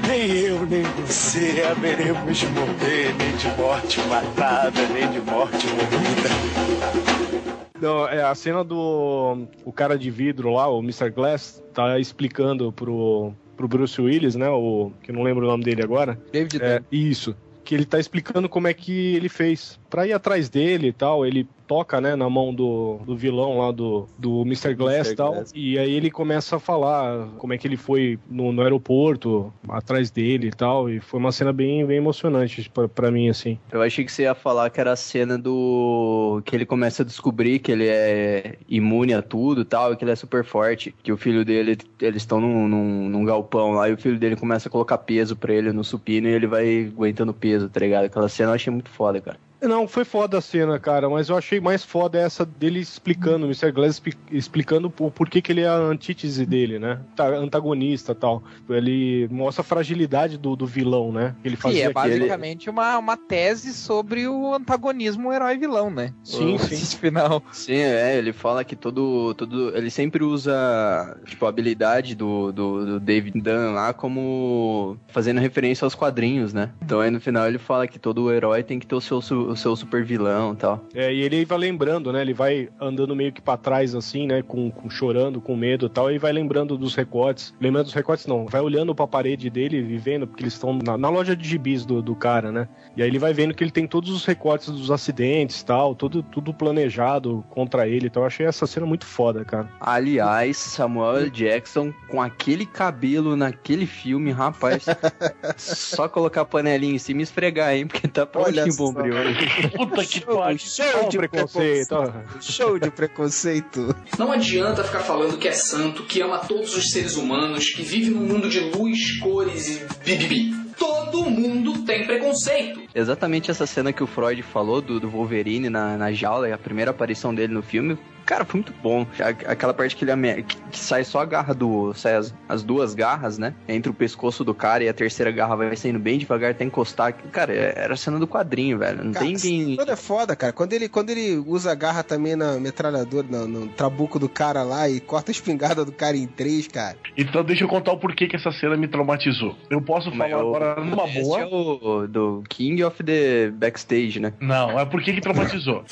nem eu nem você haveremos de morrer, nem de morte matada, nem de morte morrida. Não, é a cena do o cara de vidro lá, o Mr. Glass, tá explicando pro, pro Bruce Willis, né? O que eu não lembro o nome dele agora. David é, Isso. Que ele tá explicando como é que ele fez. Pra ir atrás dele e tal, ele toca, né, na mão do, do vilão lá do, do Mr. Glass e tal. Glass. E aí ele começa a falar como é que ele foi no, no aeroporto, atrás dele e tal. E foi uma cena bem, bem emocionante pra, pra mim, assim. Eu achei que você ia falar que era a cena do. que ele começa a descobrir que ele é imune a tudo e tal, e que ele é super forte. Que o filho dele, eles estão num, num, num galpão lá, e o filho dele começa a colocar peso pra ele no supino e ele vai aguentando peso, tá ligado? Aquela cena eu achei muito foda, cara. Não, foi foda a cena, cara, mas eu achei mais foda essa dele explicando, o Mr. Glass expli- explicando o porquê que ele é a antítese dele, né? Tá, antagonista e tal. Ele mostra a fragilidade do, do vilão, né? Ele Que fazia é aquele- basicamente uma, uma tese sobre o antagonismo herói-vilão, né? Sim, O- sim. esse final. Sim, é, ele fala que todo. todo ele sempre usa, tipo, a habilidade do, do, do David Dunn lá como fazendo referência aos quadrinhos, né? Então aí no final ele fala que todo herói tem que ter o seu, o seu super vilão e tal. É, e ele vai lembrando, né? Ele vai andando meio que pra trás, assim, né? Com, com- chorando, com medo e tal, e vai lembrando dos recortes. Lembrando dos recortes, não. Vai olhando pra parede dele e vendo, porque eles estão na, na loja de gibis do, do cara, né? E aí ele vai vendo que ele tem todos os recortes dos acidentes e tal, tudo, tudo planejado contra ele. Então eu achei essa cena muito foda, cara. Aliás, Samuel L. Jackson com aquele cabelo naquele filme, rapaz. só colocar a panelinha em cima e esfregar, hein? Porque tá Olha prontinho só. bombril. Puta que pariu. Show de preconceito. Show de preconceito. Não adianta ficar falando que é santo, que ama todos os seres humanos, que vive num mundo de luz, cores e bibibi. Todo mundo tem preconceito. Exatamente essa cena que o Freud falou do, do Wolverine na, na jaula, e a primeira aparição dele no filme. Cara, foi muito bom. Aquela parte que ele ame- que, sai só a garra do. Sai as, as duas garras, né? Entre o pescoço do cara e a terceira garra vai saindo bem devagar até encostar. Cara, é- era a cena do quadrinho, velho. Não Cara, tem quem. Quando é foda, cara. Quando ele, quando ele usa a garra também na metralhadora, no, no trabuco do cara lá e corta a espingarda do cara em três, cara. Então deixa eu contar o porquê que essa cena me traumatizou. Eu posso falar agora Esse boa. é o do King of the Backstage, né? Não, é por que que traumatizou.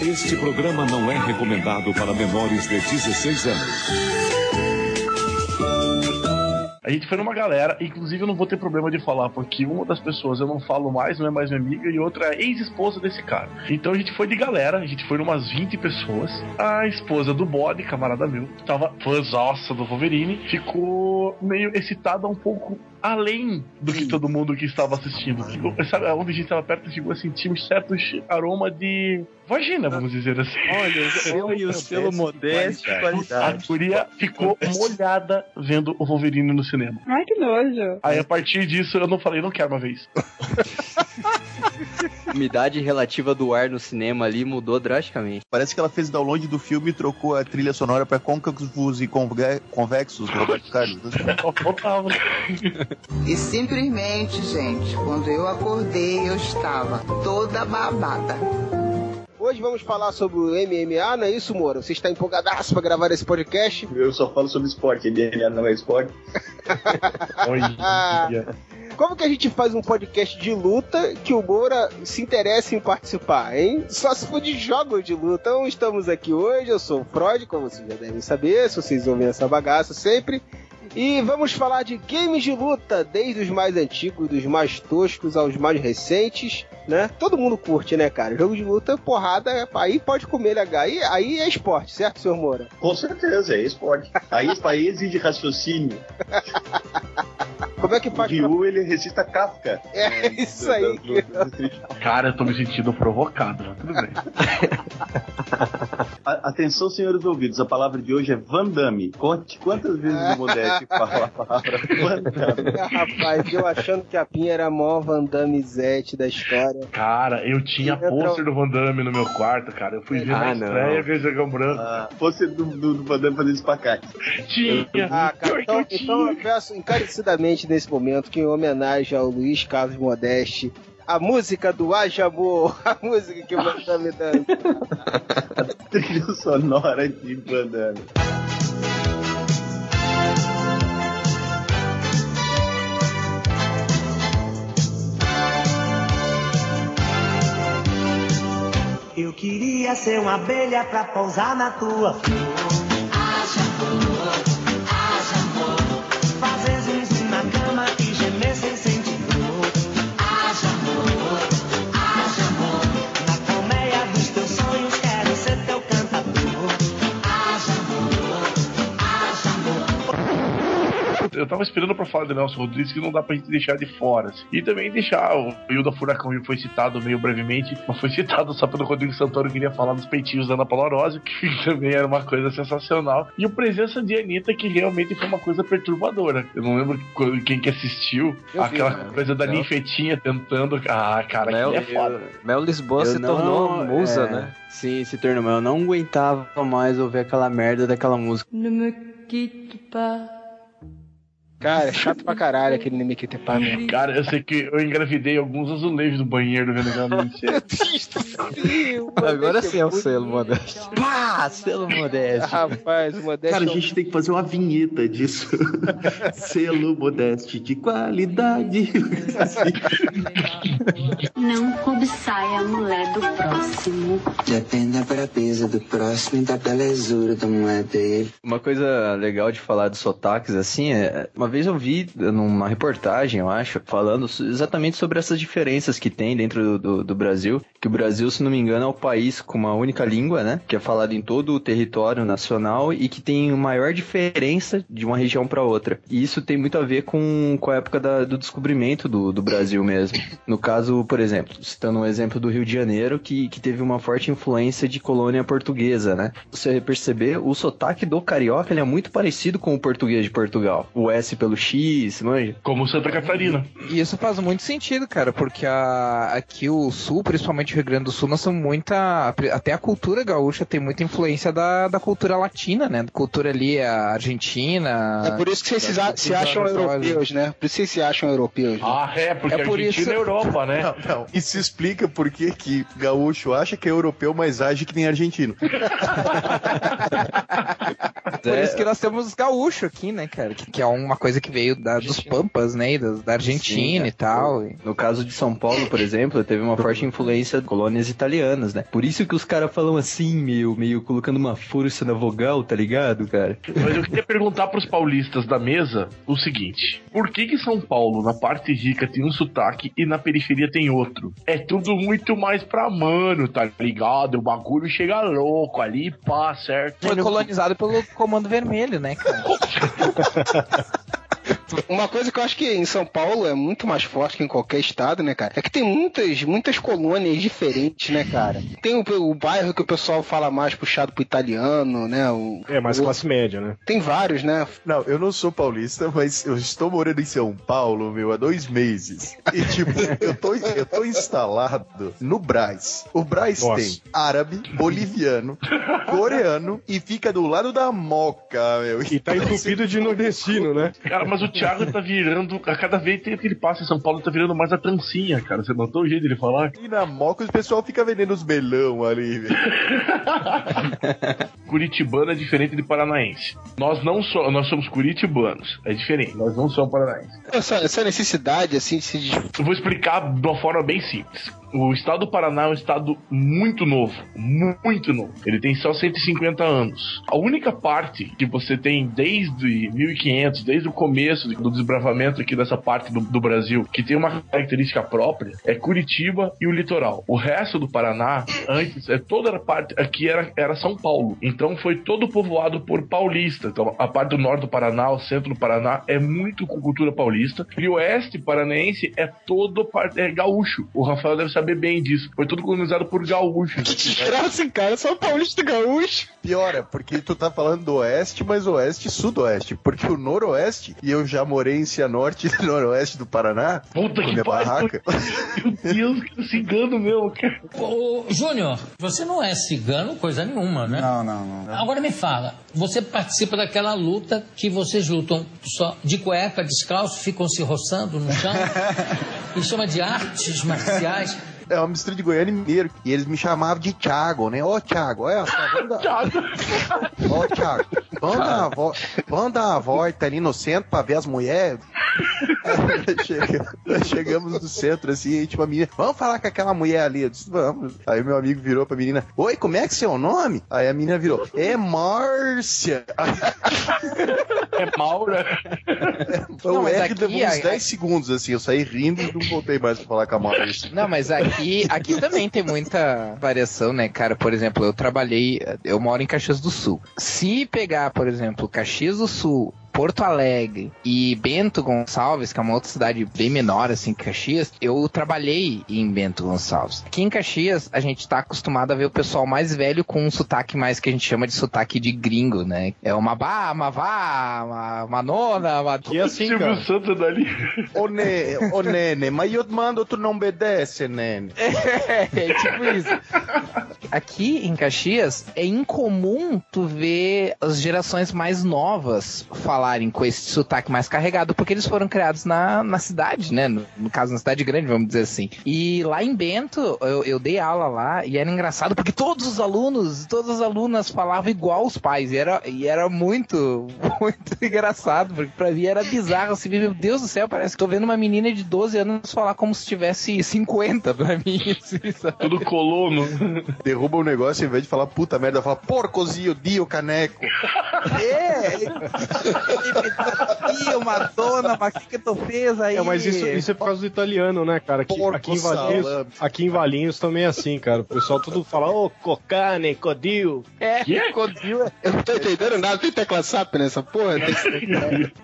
Este programa não é recomendado para menores de 16 anos. A gente foi numa galera, inclusive eu não vou ter problema de falar, porque uma das pessoas eu não falo mais, não é mais minha amiga, e outra é ex-esposa desse cara. Então a gente foi de galera, a gente foi numas 20 pessoas. A esposa do bode, camarada meu, tava fãzaça do Wolverine, ficou meio excitada um pouco além do que todo mundo que estava assistindo. Ficou, sabe, onde a gente estava perto, chegou a sentir um certo aroma de vagina, vamos dizer assim. Olha, o selo e o selo modesto, A qualidade. guria ficou molhada vendo o Wolverine no cinema. Ai, que nojo. Aí a partir disso eu não falei, não quero uma vez. umidade relativa do ar no cinema ali mudou drasticamente. Parece que ela fez download do filme e trocou a trilha sonora pra côncavos e conve- convexos do Roberto Carlos. né? E simplesmente, gente, quando eu acordei, eu estava toda babada. Hoje vamos falar sobre o MMA, não é isso, Moura? Você está empolgadaço pra gravar esse podcast? Eu só falo sobre esporte, DNA não é esporte. Como que a gente faz um podcast de luta que o Moura se interessa em participar, hein? Só se for de jogos de luta. Então estamos aqui hoje, eu sou o Freud, como vocês já devem saber, se vocês ouvem essa bagaça sempre. E vamos falar de games de luta, desde os mais antigos, dos mais toscos aos mais recentes, né? Todo mundo curte, né, cara? Jogo de luta, porrada, aí pode comer legal. Aí, aí é esporte, certo, senhor Moura? Com certeza, é esporte. Aí, aí exige raciocínio. Como é que faz? Ryu, ele recita Kafka. É isso aí. Cara, eu tô me sentindo provocado, mas tudo bem. A- Atenção, senhores ouvidos, a palavra de hoje é Van Damme. Conte quantas vezes o Modeste fala a palavra Van Damme. Rapaz, eu achando que a Pinha era a maior Van Damme Zete da história. Cara, eu tinha Entra- pôster do Van Damme no meu quarto, cara. Eu fui ver Ah, na estreia ver Dragão Branco. Ah, fosse do, do, do Van Damme fazer espacate. Tinha. Ah, cara, então, então eu peço encarecidamente nesse momento que, em homenagem ao Luiz Carlos Modeste, a música do Haja Amor, a música que o Van Damme dança. Trilha sonora de Van Damme. Eu queria ser uma abelha pra pousar na tua flor. Eu tava esperando pra falar de Nelson Rodrigues que não dá pra gente deixar de fora. assim. E também deixar o Hilda Furacão foi citado meio brevemente, mas foi citado só pelo Rodrigo Santoro que queria falar dos peitinhos da Ana Paula Rose, que também era uma coisa sensacional. E o presença de Anitta, que realmente foi uma coisa perturbadora. Eu não lembro qu- quem que assistiu Eu vi, aquela né? coisa da ninfetinha tentando. Ah, cara, Mel, que é foda. Mel Lisboa Eu se não- tornou musa, é, né? Sim, se tornou, mas eu não aguentava mais ouvir aquela merda daquela música. Ne me quitte pas. Cara, é chato pra caralho aquele Nemekite Pá mesmo. Cara, eu sei que eu engravidei alguns azulejos do banheiro vendo aquela música. Agora sim é o selo, Modeste. Pá, selo modesto. Rapaz, o Modeste. Cara, a é gente tem que fazer uma vinheta disso. Selo Modeste de qualidade. Não cobiçai a mulher do próximo. Depende da brabeza do próximo e da belezura da mulher dele. Uma coisa legal de falar dos sotaques, assim, é. Uma vez eu vi numa reportagem, eu acho, falando exatamente sobre essas diferenças que tem dentro do, do, do Brasil. Que o Brasil, se não me engano, é o país com uma única língua, né? Que é falado em todo o território nacional e que tem maior diferença de uma região para outra. E isso tem muito a ver com, com a época da- do descobrimento do, do Brasil mesmo. No caso, por exemplo, citando um exemplo do Rio de Janeiro, que, que teve uma forte influência de colônia portuguesa, né? Você perceber, o sotaque do carioca ele é muito parecido com o português de Portugal. O S pelo X, manja? Como Santa Catarina. E isso faz muito sentido, cara, porque a- aqui o Sul, principalmente o Rio Grande do Sul, nós somos muita. Até a cultura gaúcha tem muita influência da, da cultura latina, né? Da cultura ali, a Argentina. É por isso que vocês se, a- se acham europeus, né? Por isso que vocês se acham europeus. Né? Ah, é, porque É a por Argentina isso- é Europa, né? Não, não. Isso explica por que que gaúcho acha que é europeu, mas age que nem argentino. Por isso que nós temos os gaúchos aqui, né, cara? Que, que é uma coisa que veio da- dos Pampas, né? E da, da Argentina Sim, e tal. e- No caso de São Paulo, por exemplo, teve uma forte influência de colônias italianas, né? Por isso que os caras falam assim, meio, meio colocando uma força na vogal, tá ligado, cara? Mas eu queria perguntar pros paulistas da mesa o seguinte: por que que São Paulo, na parte rica, tem um sotaque e na periferia tem outro? É tudo muito mais pra mano, tá ligado? O bagulho chega louco ali, pá, certo? Foi colonizado pelo Comando Vermelho, né, cara? Uma coisa que eu acho que em São Paulo é muito mais forte que em qualquer estado, né, cara? É que tem muitas, muitas colônias diferentes, né, cara? Tem o, o bairro que o pessoal fala mais puxado pro italiano, né? O, É, mais o- classe média, né? Tem vários, né? Não, eu não sou paulista, mas eu estou morando em São Paulo, meu, há dois meses. E, tipo, eu tô, eu tô instalado no Brás. O Brás Nossa. tem árabe, boliviano, coreano e fica do lado da Moca, meu. E tá entupido de nordestino, né? Cara, mas o Thiago tá virando, a cada vez que ele passa em São Paulo, tá virando mais a trancinha, cara. Você notou o jeito dele falar? E na Moca o pessoal fica vendendo os melão ali, velho. Curitibano é diferente de paranaense. Nós não somos, nós somos curitibanos. É diferente, nós não somos paranaenses. Essa, essa necessidade, assim, de se. Eu vou explicar de uma forma bem simples. O estado do Paraná é um estado muito novo, muito novo. Ele tem só 150 anos. A única parte que você tem desde 1500, desde o começo do desbravamento aqui dessa parte do, do Brasil, que tem uma característica própria, é Curitiba e o litoral. O resto do Paraná, antes, é toda a parte aqui era, era São Paulo. Então foi todo povoado por paulista. Então a parte do norte do Paraná, o centro do Paraná é muito com cultura paulista. E o oeste paranaense é todo é gaúcho. O Rafael deve saber bem disso. Foi tudo colonizado por gaúchos. Graça, cara, só paulista gaúcho. Pior, é porque tu tá falando do oeste, mas oeste e sudoeste. Porque o noroeste, e eu já morei em Cianorte e noroeste do Paraná, Puta que minha barraca. Meu Deus, que cigano cara. Ô, Júnior, você não é cigano, coisa nenhuma, né? Não, não, não. Agora me fala, você participa daquela luta que vocês lutam só de cueca, descalço, ficam se roçando no chão e chama de artes marciais. É uma mistura de goiano e mineiro. E eles me chamavam de Thiago, né? Ô, Thiago, olha só, vamos dar... Ô, Thiago, vamos dar, uma vo... vamos dar uma volta ali no centro pra ver as mulheres. Chega- nós chegamos no centro, assim, e tipo, a menina, vamos falar com aquela mulher ali. Eu disse, vamos. Aí meu amigo virou pra menina, oi, como é que é seu nome? Aí a menina virou, é Márcia. É Maura. Mas R aqui, levou uns a- 10 segundos, assim, eu saí rindo e não voltei mais pra falar com a Márcia. Não, mas aqui, aqui também tem muita variação, né, cara? Por exemplo, eu trabalhei, eu moro em Caxias do Sul. Se pegar, por exemplo, Caxias do Sul, Porto Alegre e Bento Gonçalves, que é uma outra cidade bem menor, assim, que Caxias, eu trabalhei em Bento Gonçalves. Aqui em Caxias, a gente tá acostumado a ver o pessoal mais velho com um sotaque mais que a gente chama de sotaque de gringo, né? É uma bá, uma vá, uma, uma nona, uma... E assim, Silvio cara. Santos dali. Ô, ne... Ô, Nene, mas eu te mando, tu não obedece, Nene. É, é tipo isso. Aqui em Caxias é incomum tu ver as gerações mais novas falarem com esse sotaque mais carregado, porque eles foram criados na, na cidade, né? No, no caso, na cidade grande, vamos dizer assim. E lá em Bento, eu, eu dei aula lá e era engraçado porque todos os alunos, todas as alunas falavam igual os pais. E era, e era muito, muito engraçado, porque pra mim era bizarro assim, meu Deus do céu, parece que tô vendo uma menina de 12 anos falar como se tivesse 50 pra mim. assim, sabe? Tudo colono. Derruba o negócio, ao invés de falar puta merda, fala porcozinho, dio, caneco. Ih, Madonna, mas o que que tu fez aí? É, mas isso, isso é por causa do italiano, né, cara? Aqui, aqui, em Valinhos, aqui em Valinhos também é assim, cara. O pessoal tudo fala, ô, cocane, codil. É, codil. Eu não tô entendendo nada, tem tecla SAP nessa porra?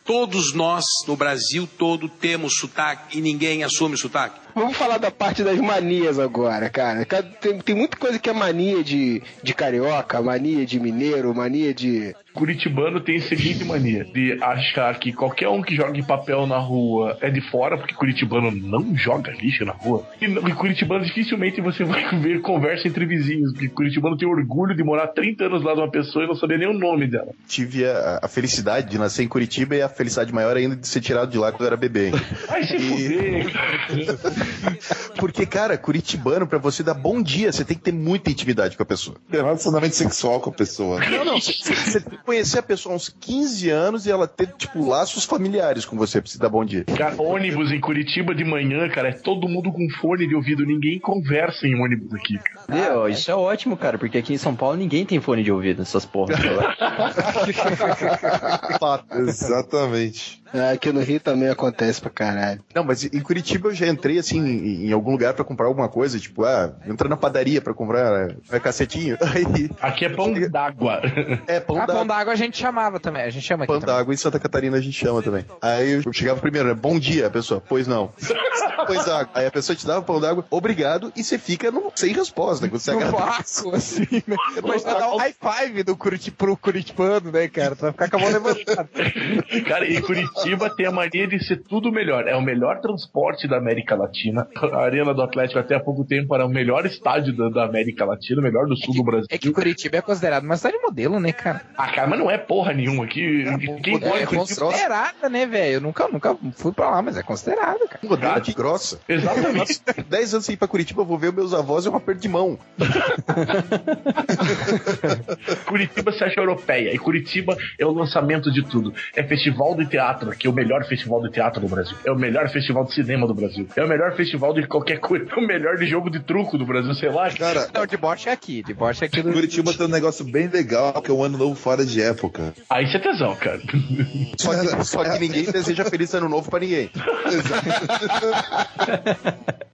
Todos nós, no Brasil todo, temos sotaque e ninguém assume sotaque. Vamos falar da parte das manias agora, cara. Tem, tem muita coisa que é mania de, de carioca, mania de mineiro, mania de. Curitibano tem a seguinte mania de achar que qualquer um que jogue papel na rua é de fora, porque Curitibano não joga lixo na rua. E, e Curitibano dificilmente você vai ver conversa entre vizinhos, porque Curitibano tem orgulho de morar 30 anos lá de uma pessoa e não saber nem o nome dela. Tive a, a felicidade de nascer em Curitiba e a felicidade maior ainda de ser tirado de lá quando eu era bebê. Ai, se fuder, cara. Porque, cara, curitibano, pra você dar bom dia, você tem que ter muita intimidade com a pessoa. Relacionamento sexual com a pessoa. Não, não, você- você tem que conhecer a pessoa há uns 15 anos e ela ter, tipo, laços familiares com você pra você dar bom dia. Cara, ônibus em Curitiba de manhã, cara, é todo mundo com fone de ouvido, ninguém conversa em ônibus aqui, cara. Meu, isso é ótimo, cara, porque aqui em São Paulo ninguém tem fone de ouvido nessas porras. Exatamente. Ah, Aqui no Rio também acontece pra caralho. Não, mas em Curitiba eu já entrei, assim, em, em algum lugar pra comprar alguma coisa, tipo, ah, entra na padaria pra comprar é, cacetinho. Aí, Aqui é pão d'água. é, pão Ah, d'água. pão d'água a gente chamava também, a gente chama aqui Pão também. d'água em Santa Catarina a gente chama também. Aí eu chegava primeiro, né? Bom dia, a pessoa. Pois não. pois água. Aí a pessoa te dava pão d'água, obrigado, e você fica no- sem resposta. Quando você No vácuo, assim, né? Mas vai dar um high five do Curiti, pro Curitibano, né, cara? Tu vai ficar com a mão levantada. Cara, e Curitiba tem a mania de ser tudo melhor. É o melhor transporte da América Latina. A Arena do Atlético até há pouco tempo era o melhor estádio da, da América Latina, o melhor do sul do Brasil. É que Curitiba é considerado uma cidade modelo, né, cara? Ah, cara, mas não é porra nenhuma aqui. Quem É, em Curitiba considerada, né, velho? Eu nunca, nunca fui pra lá, mas é considerada, cara. Modelo de grossa. Exatamente. 10 anos sem ir pra Curitiba, eu vou ver meus avós é um aperto de mão. Curitiba se acha europeia. E Curitiba é o lançamento de tudo. É festival de teatro teatro aqui, é o melhor festival de teatro do Brasil. É o melhor festival de cinema do Brasil. É o melhor festival de qualquer coisa. É o melhor de jogo de truco do Brasil, sei lá. Cara, Não, deboche é aqui, deboche é aqui do. Curitiba tem um negócio bem legal, que é um ano novo fora de época. Aí você é tesão, cara. Só que, só que ninguém deseja feliz ano novo pra ninguém.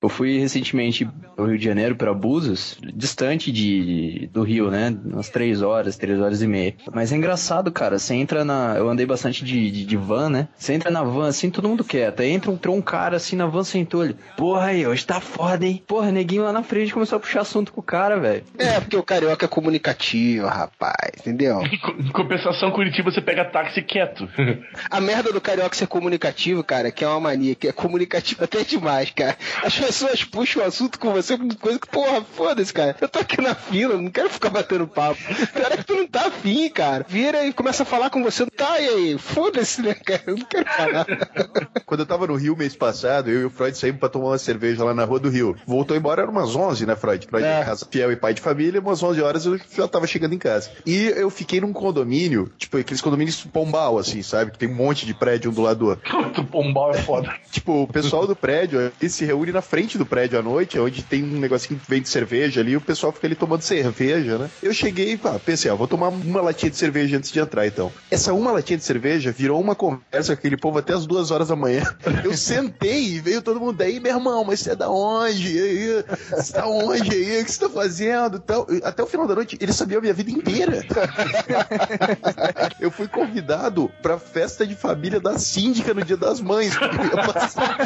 Eu fui recentemente pro Rio de Janeiro, para Búzios, distante de, do Rio, né? Umas três horas, três horas e meia. Mas é engraçado, cara. Você entra na. Eu andei bastante de, de, de van, né? Você entra na van assim, todo mundo quieto. Aí entra, entrou um cara assim na van, sentou ele. Porra aí, hoje tá foda, hein? Porra, neguinho lá na frente começou a puxar assunto com o cara, velho. É, porque o carioca é comunicativo, rapaz, entendeu? Em compensação, Curitiba você pega táxi quieto. A merda do carioca ser comunicativo, cara, que é uma mania, que é comunicativo até demais, cara. As pessoas puxam o assunto com você com coisa que, porra, foda-se, cara. Eu tô aqui na fila, não quero ficar batendo papo. Pior é que tu não tá afim, cara. Vira e começa a falar com você. Tá, e aí? Foda-se, né, cara? Eu não quero falar. Quando eu tava no Rio mês passado, eu e o Freud saímos pra tomar uma cerveja lá na rua do Rio. Voltou embora, era umas 11, né, Freud? Freud é. casa fiel e pai de família, umas 11 horas eu já tava chegando em casa. E eu fiquei num condomínio, tipo, aqueles condomínios pombal, assim, sabe? Que tem um monte de prédio um do lado do outro. pombal é foda. Tipo, o pessoal do prédio, ele se reúne na frente do prédio à noite, onde tem um negocinho que vende cerveja ali, o pessoal fica ali tomando cerveja, né? Eu cheguei e pensei, ó, vou tomar uma latinha de cerveja antes de entrar, então. Essa uma latinha de cerveja virou uma conversa com aquele povo até as duas horas da manhã. Eu sentei e veio todo mundo aí, meu irmão, mas você é da onde? Aí, Você tá onde aí? O que você tá fazendo? Tal. Até o final da noite, ele sabia a minha vida inteira. Eu fui convidado pra festa de família da síndica no dia das mães. eu ia passar.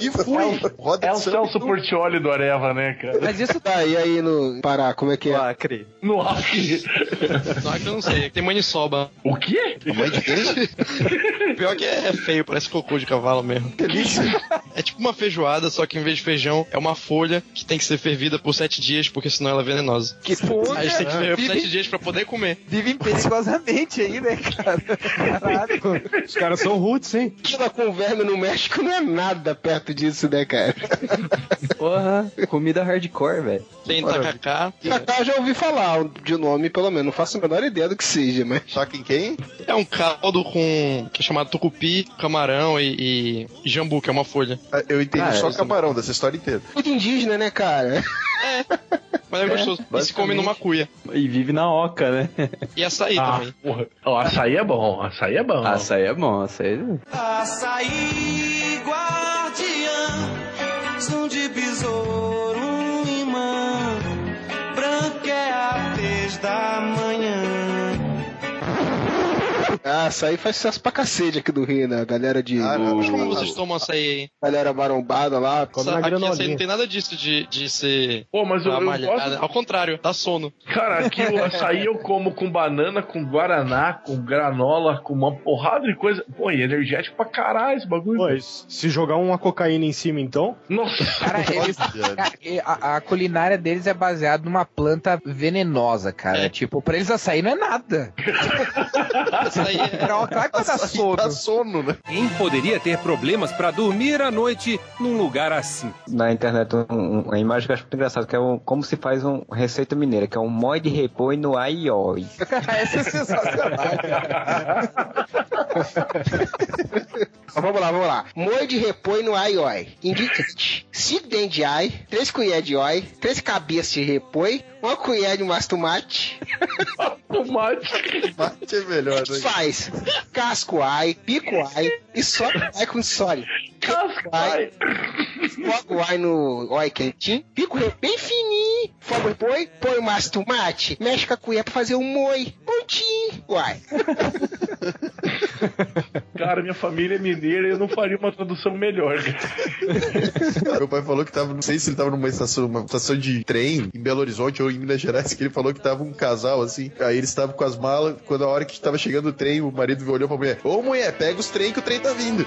E fui. Roda É o samba Celso Portioli do Areva, né, cara? Mas isso tá, e aí no Pará, como é que é? Acre. No Acre. Só que eu não sei, tem maniçoba. O quê? Mãe de quem? Pior que é feio, parece cocô de cavalo mesmo. Delícia. É tipo uma feijoada, só que em vez de feijão, é uma folha que tem que ser fervida por sete dias, porque senão ela é venenosa. Que porra, Aí a gente tem que ferver por sete dias pra poder comer. vivem perigosamente aí, né, cara? Caralho. Os caras são roots, hein? Aquilo com verme no México não é nada perto disso, né, cara? Porra, comida hardcore, velho. Tem tacacá. Cacá já ouvi falar de nome, pelo menos. Não faço a menor ideia do que seja, mas. Só que quem? É um caldo com. que é chamado tucupi, camarão e, e jambu, que é uma folha. Ah, Eu entendi Ah, só isso- camarão dessa história inteira. Muito indígena, né, cara? Mas é gostoso. E se come numa cuia. E vive na oca, né? E açaí Ah, também. porra. Ó, açaí é bom, açaí é bom. Açaí é bom, açaí. Açaí guardiã, som de besouro, um imã, branco é a vez da manhã. Ah, açaí faz sucesso pra cacete aqui do Rio, né? A galera de. Ah, Mas como vocês tomam açaí aí? Galera marombada lá. Come Sa- na Aqui açaí não tem nada disso de, de ser Pô, mas eu, eu gosto. Ao contrário, dá sono. Cara, aqui o açaí eu como com banana, com guaraná, com granola, com uma porrada de coisa. Pô, e energético pra caralho esse bagulho. Pois, se jogar uma cocaína em cima, então. Nossa. Cara, eles, a, a culinária deles é baseada numa planta venenosa, cara. É. Tipo, pra eles açaí não é nada. Açaí é... Pra, vai dar sono. Dá sono, né? Quem poderia ter problemas para dormir à noite num lugar assim? Na internet, um, um- uma imagem que eu acho muito engraçada, que é um, como se faz uma receita mineira, que é um mói de repolho no aioi. Essa é sensacional, cara. Vamos lá, vamos lá. Moe de repolho no ai oi. Ingrediente: 5 dentes de ai, 3 colheres de oi, 3 cabeças de repolho, uma colher de massa tomate. Tomate. Mate é melhor, né? Faz casco ai, pico ai e só ai com sólido. Casco ai. Fogo o ai no oi quentinho, pico bem fininho, fogo põe o massa tomate, mexe com a colher pra fazer um moi. Pontinho, uai. Cara, minha família é mineira e eu não faria uma tradução melhor. cara. Meu pai falou que tava, não sei se ele tava numa estação, uma estação de trem em Belo Horizonte ou em Minas Gerais, que ele falou que tava um casal assim. Aí eles estavam com as malas, quando a hora que tava chegando o trem, o marido olhou pra mulher: Ô mulher, pega os trem que o trem tá vindo.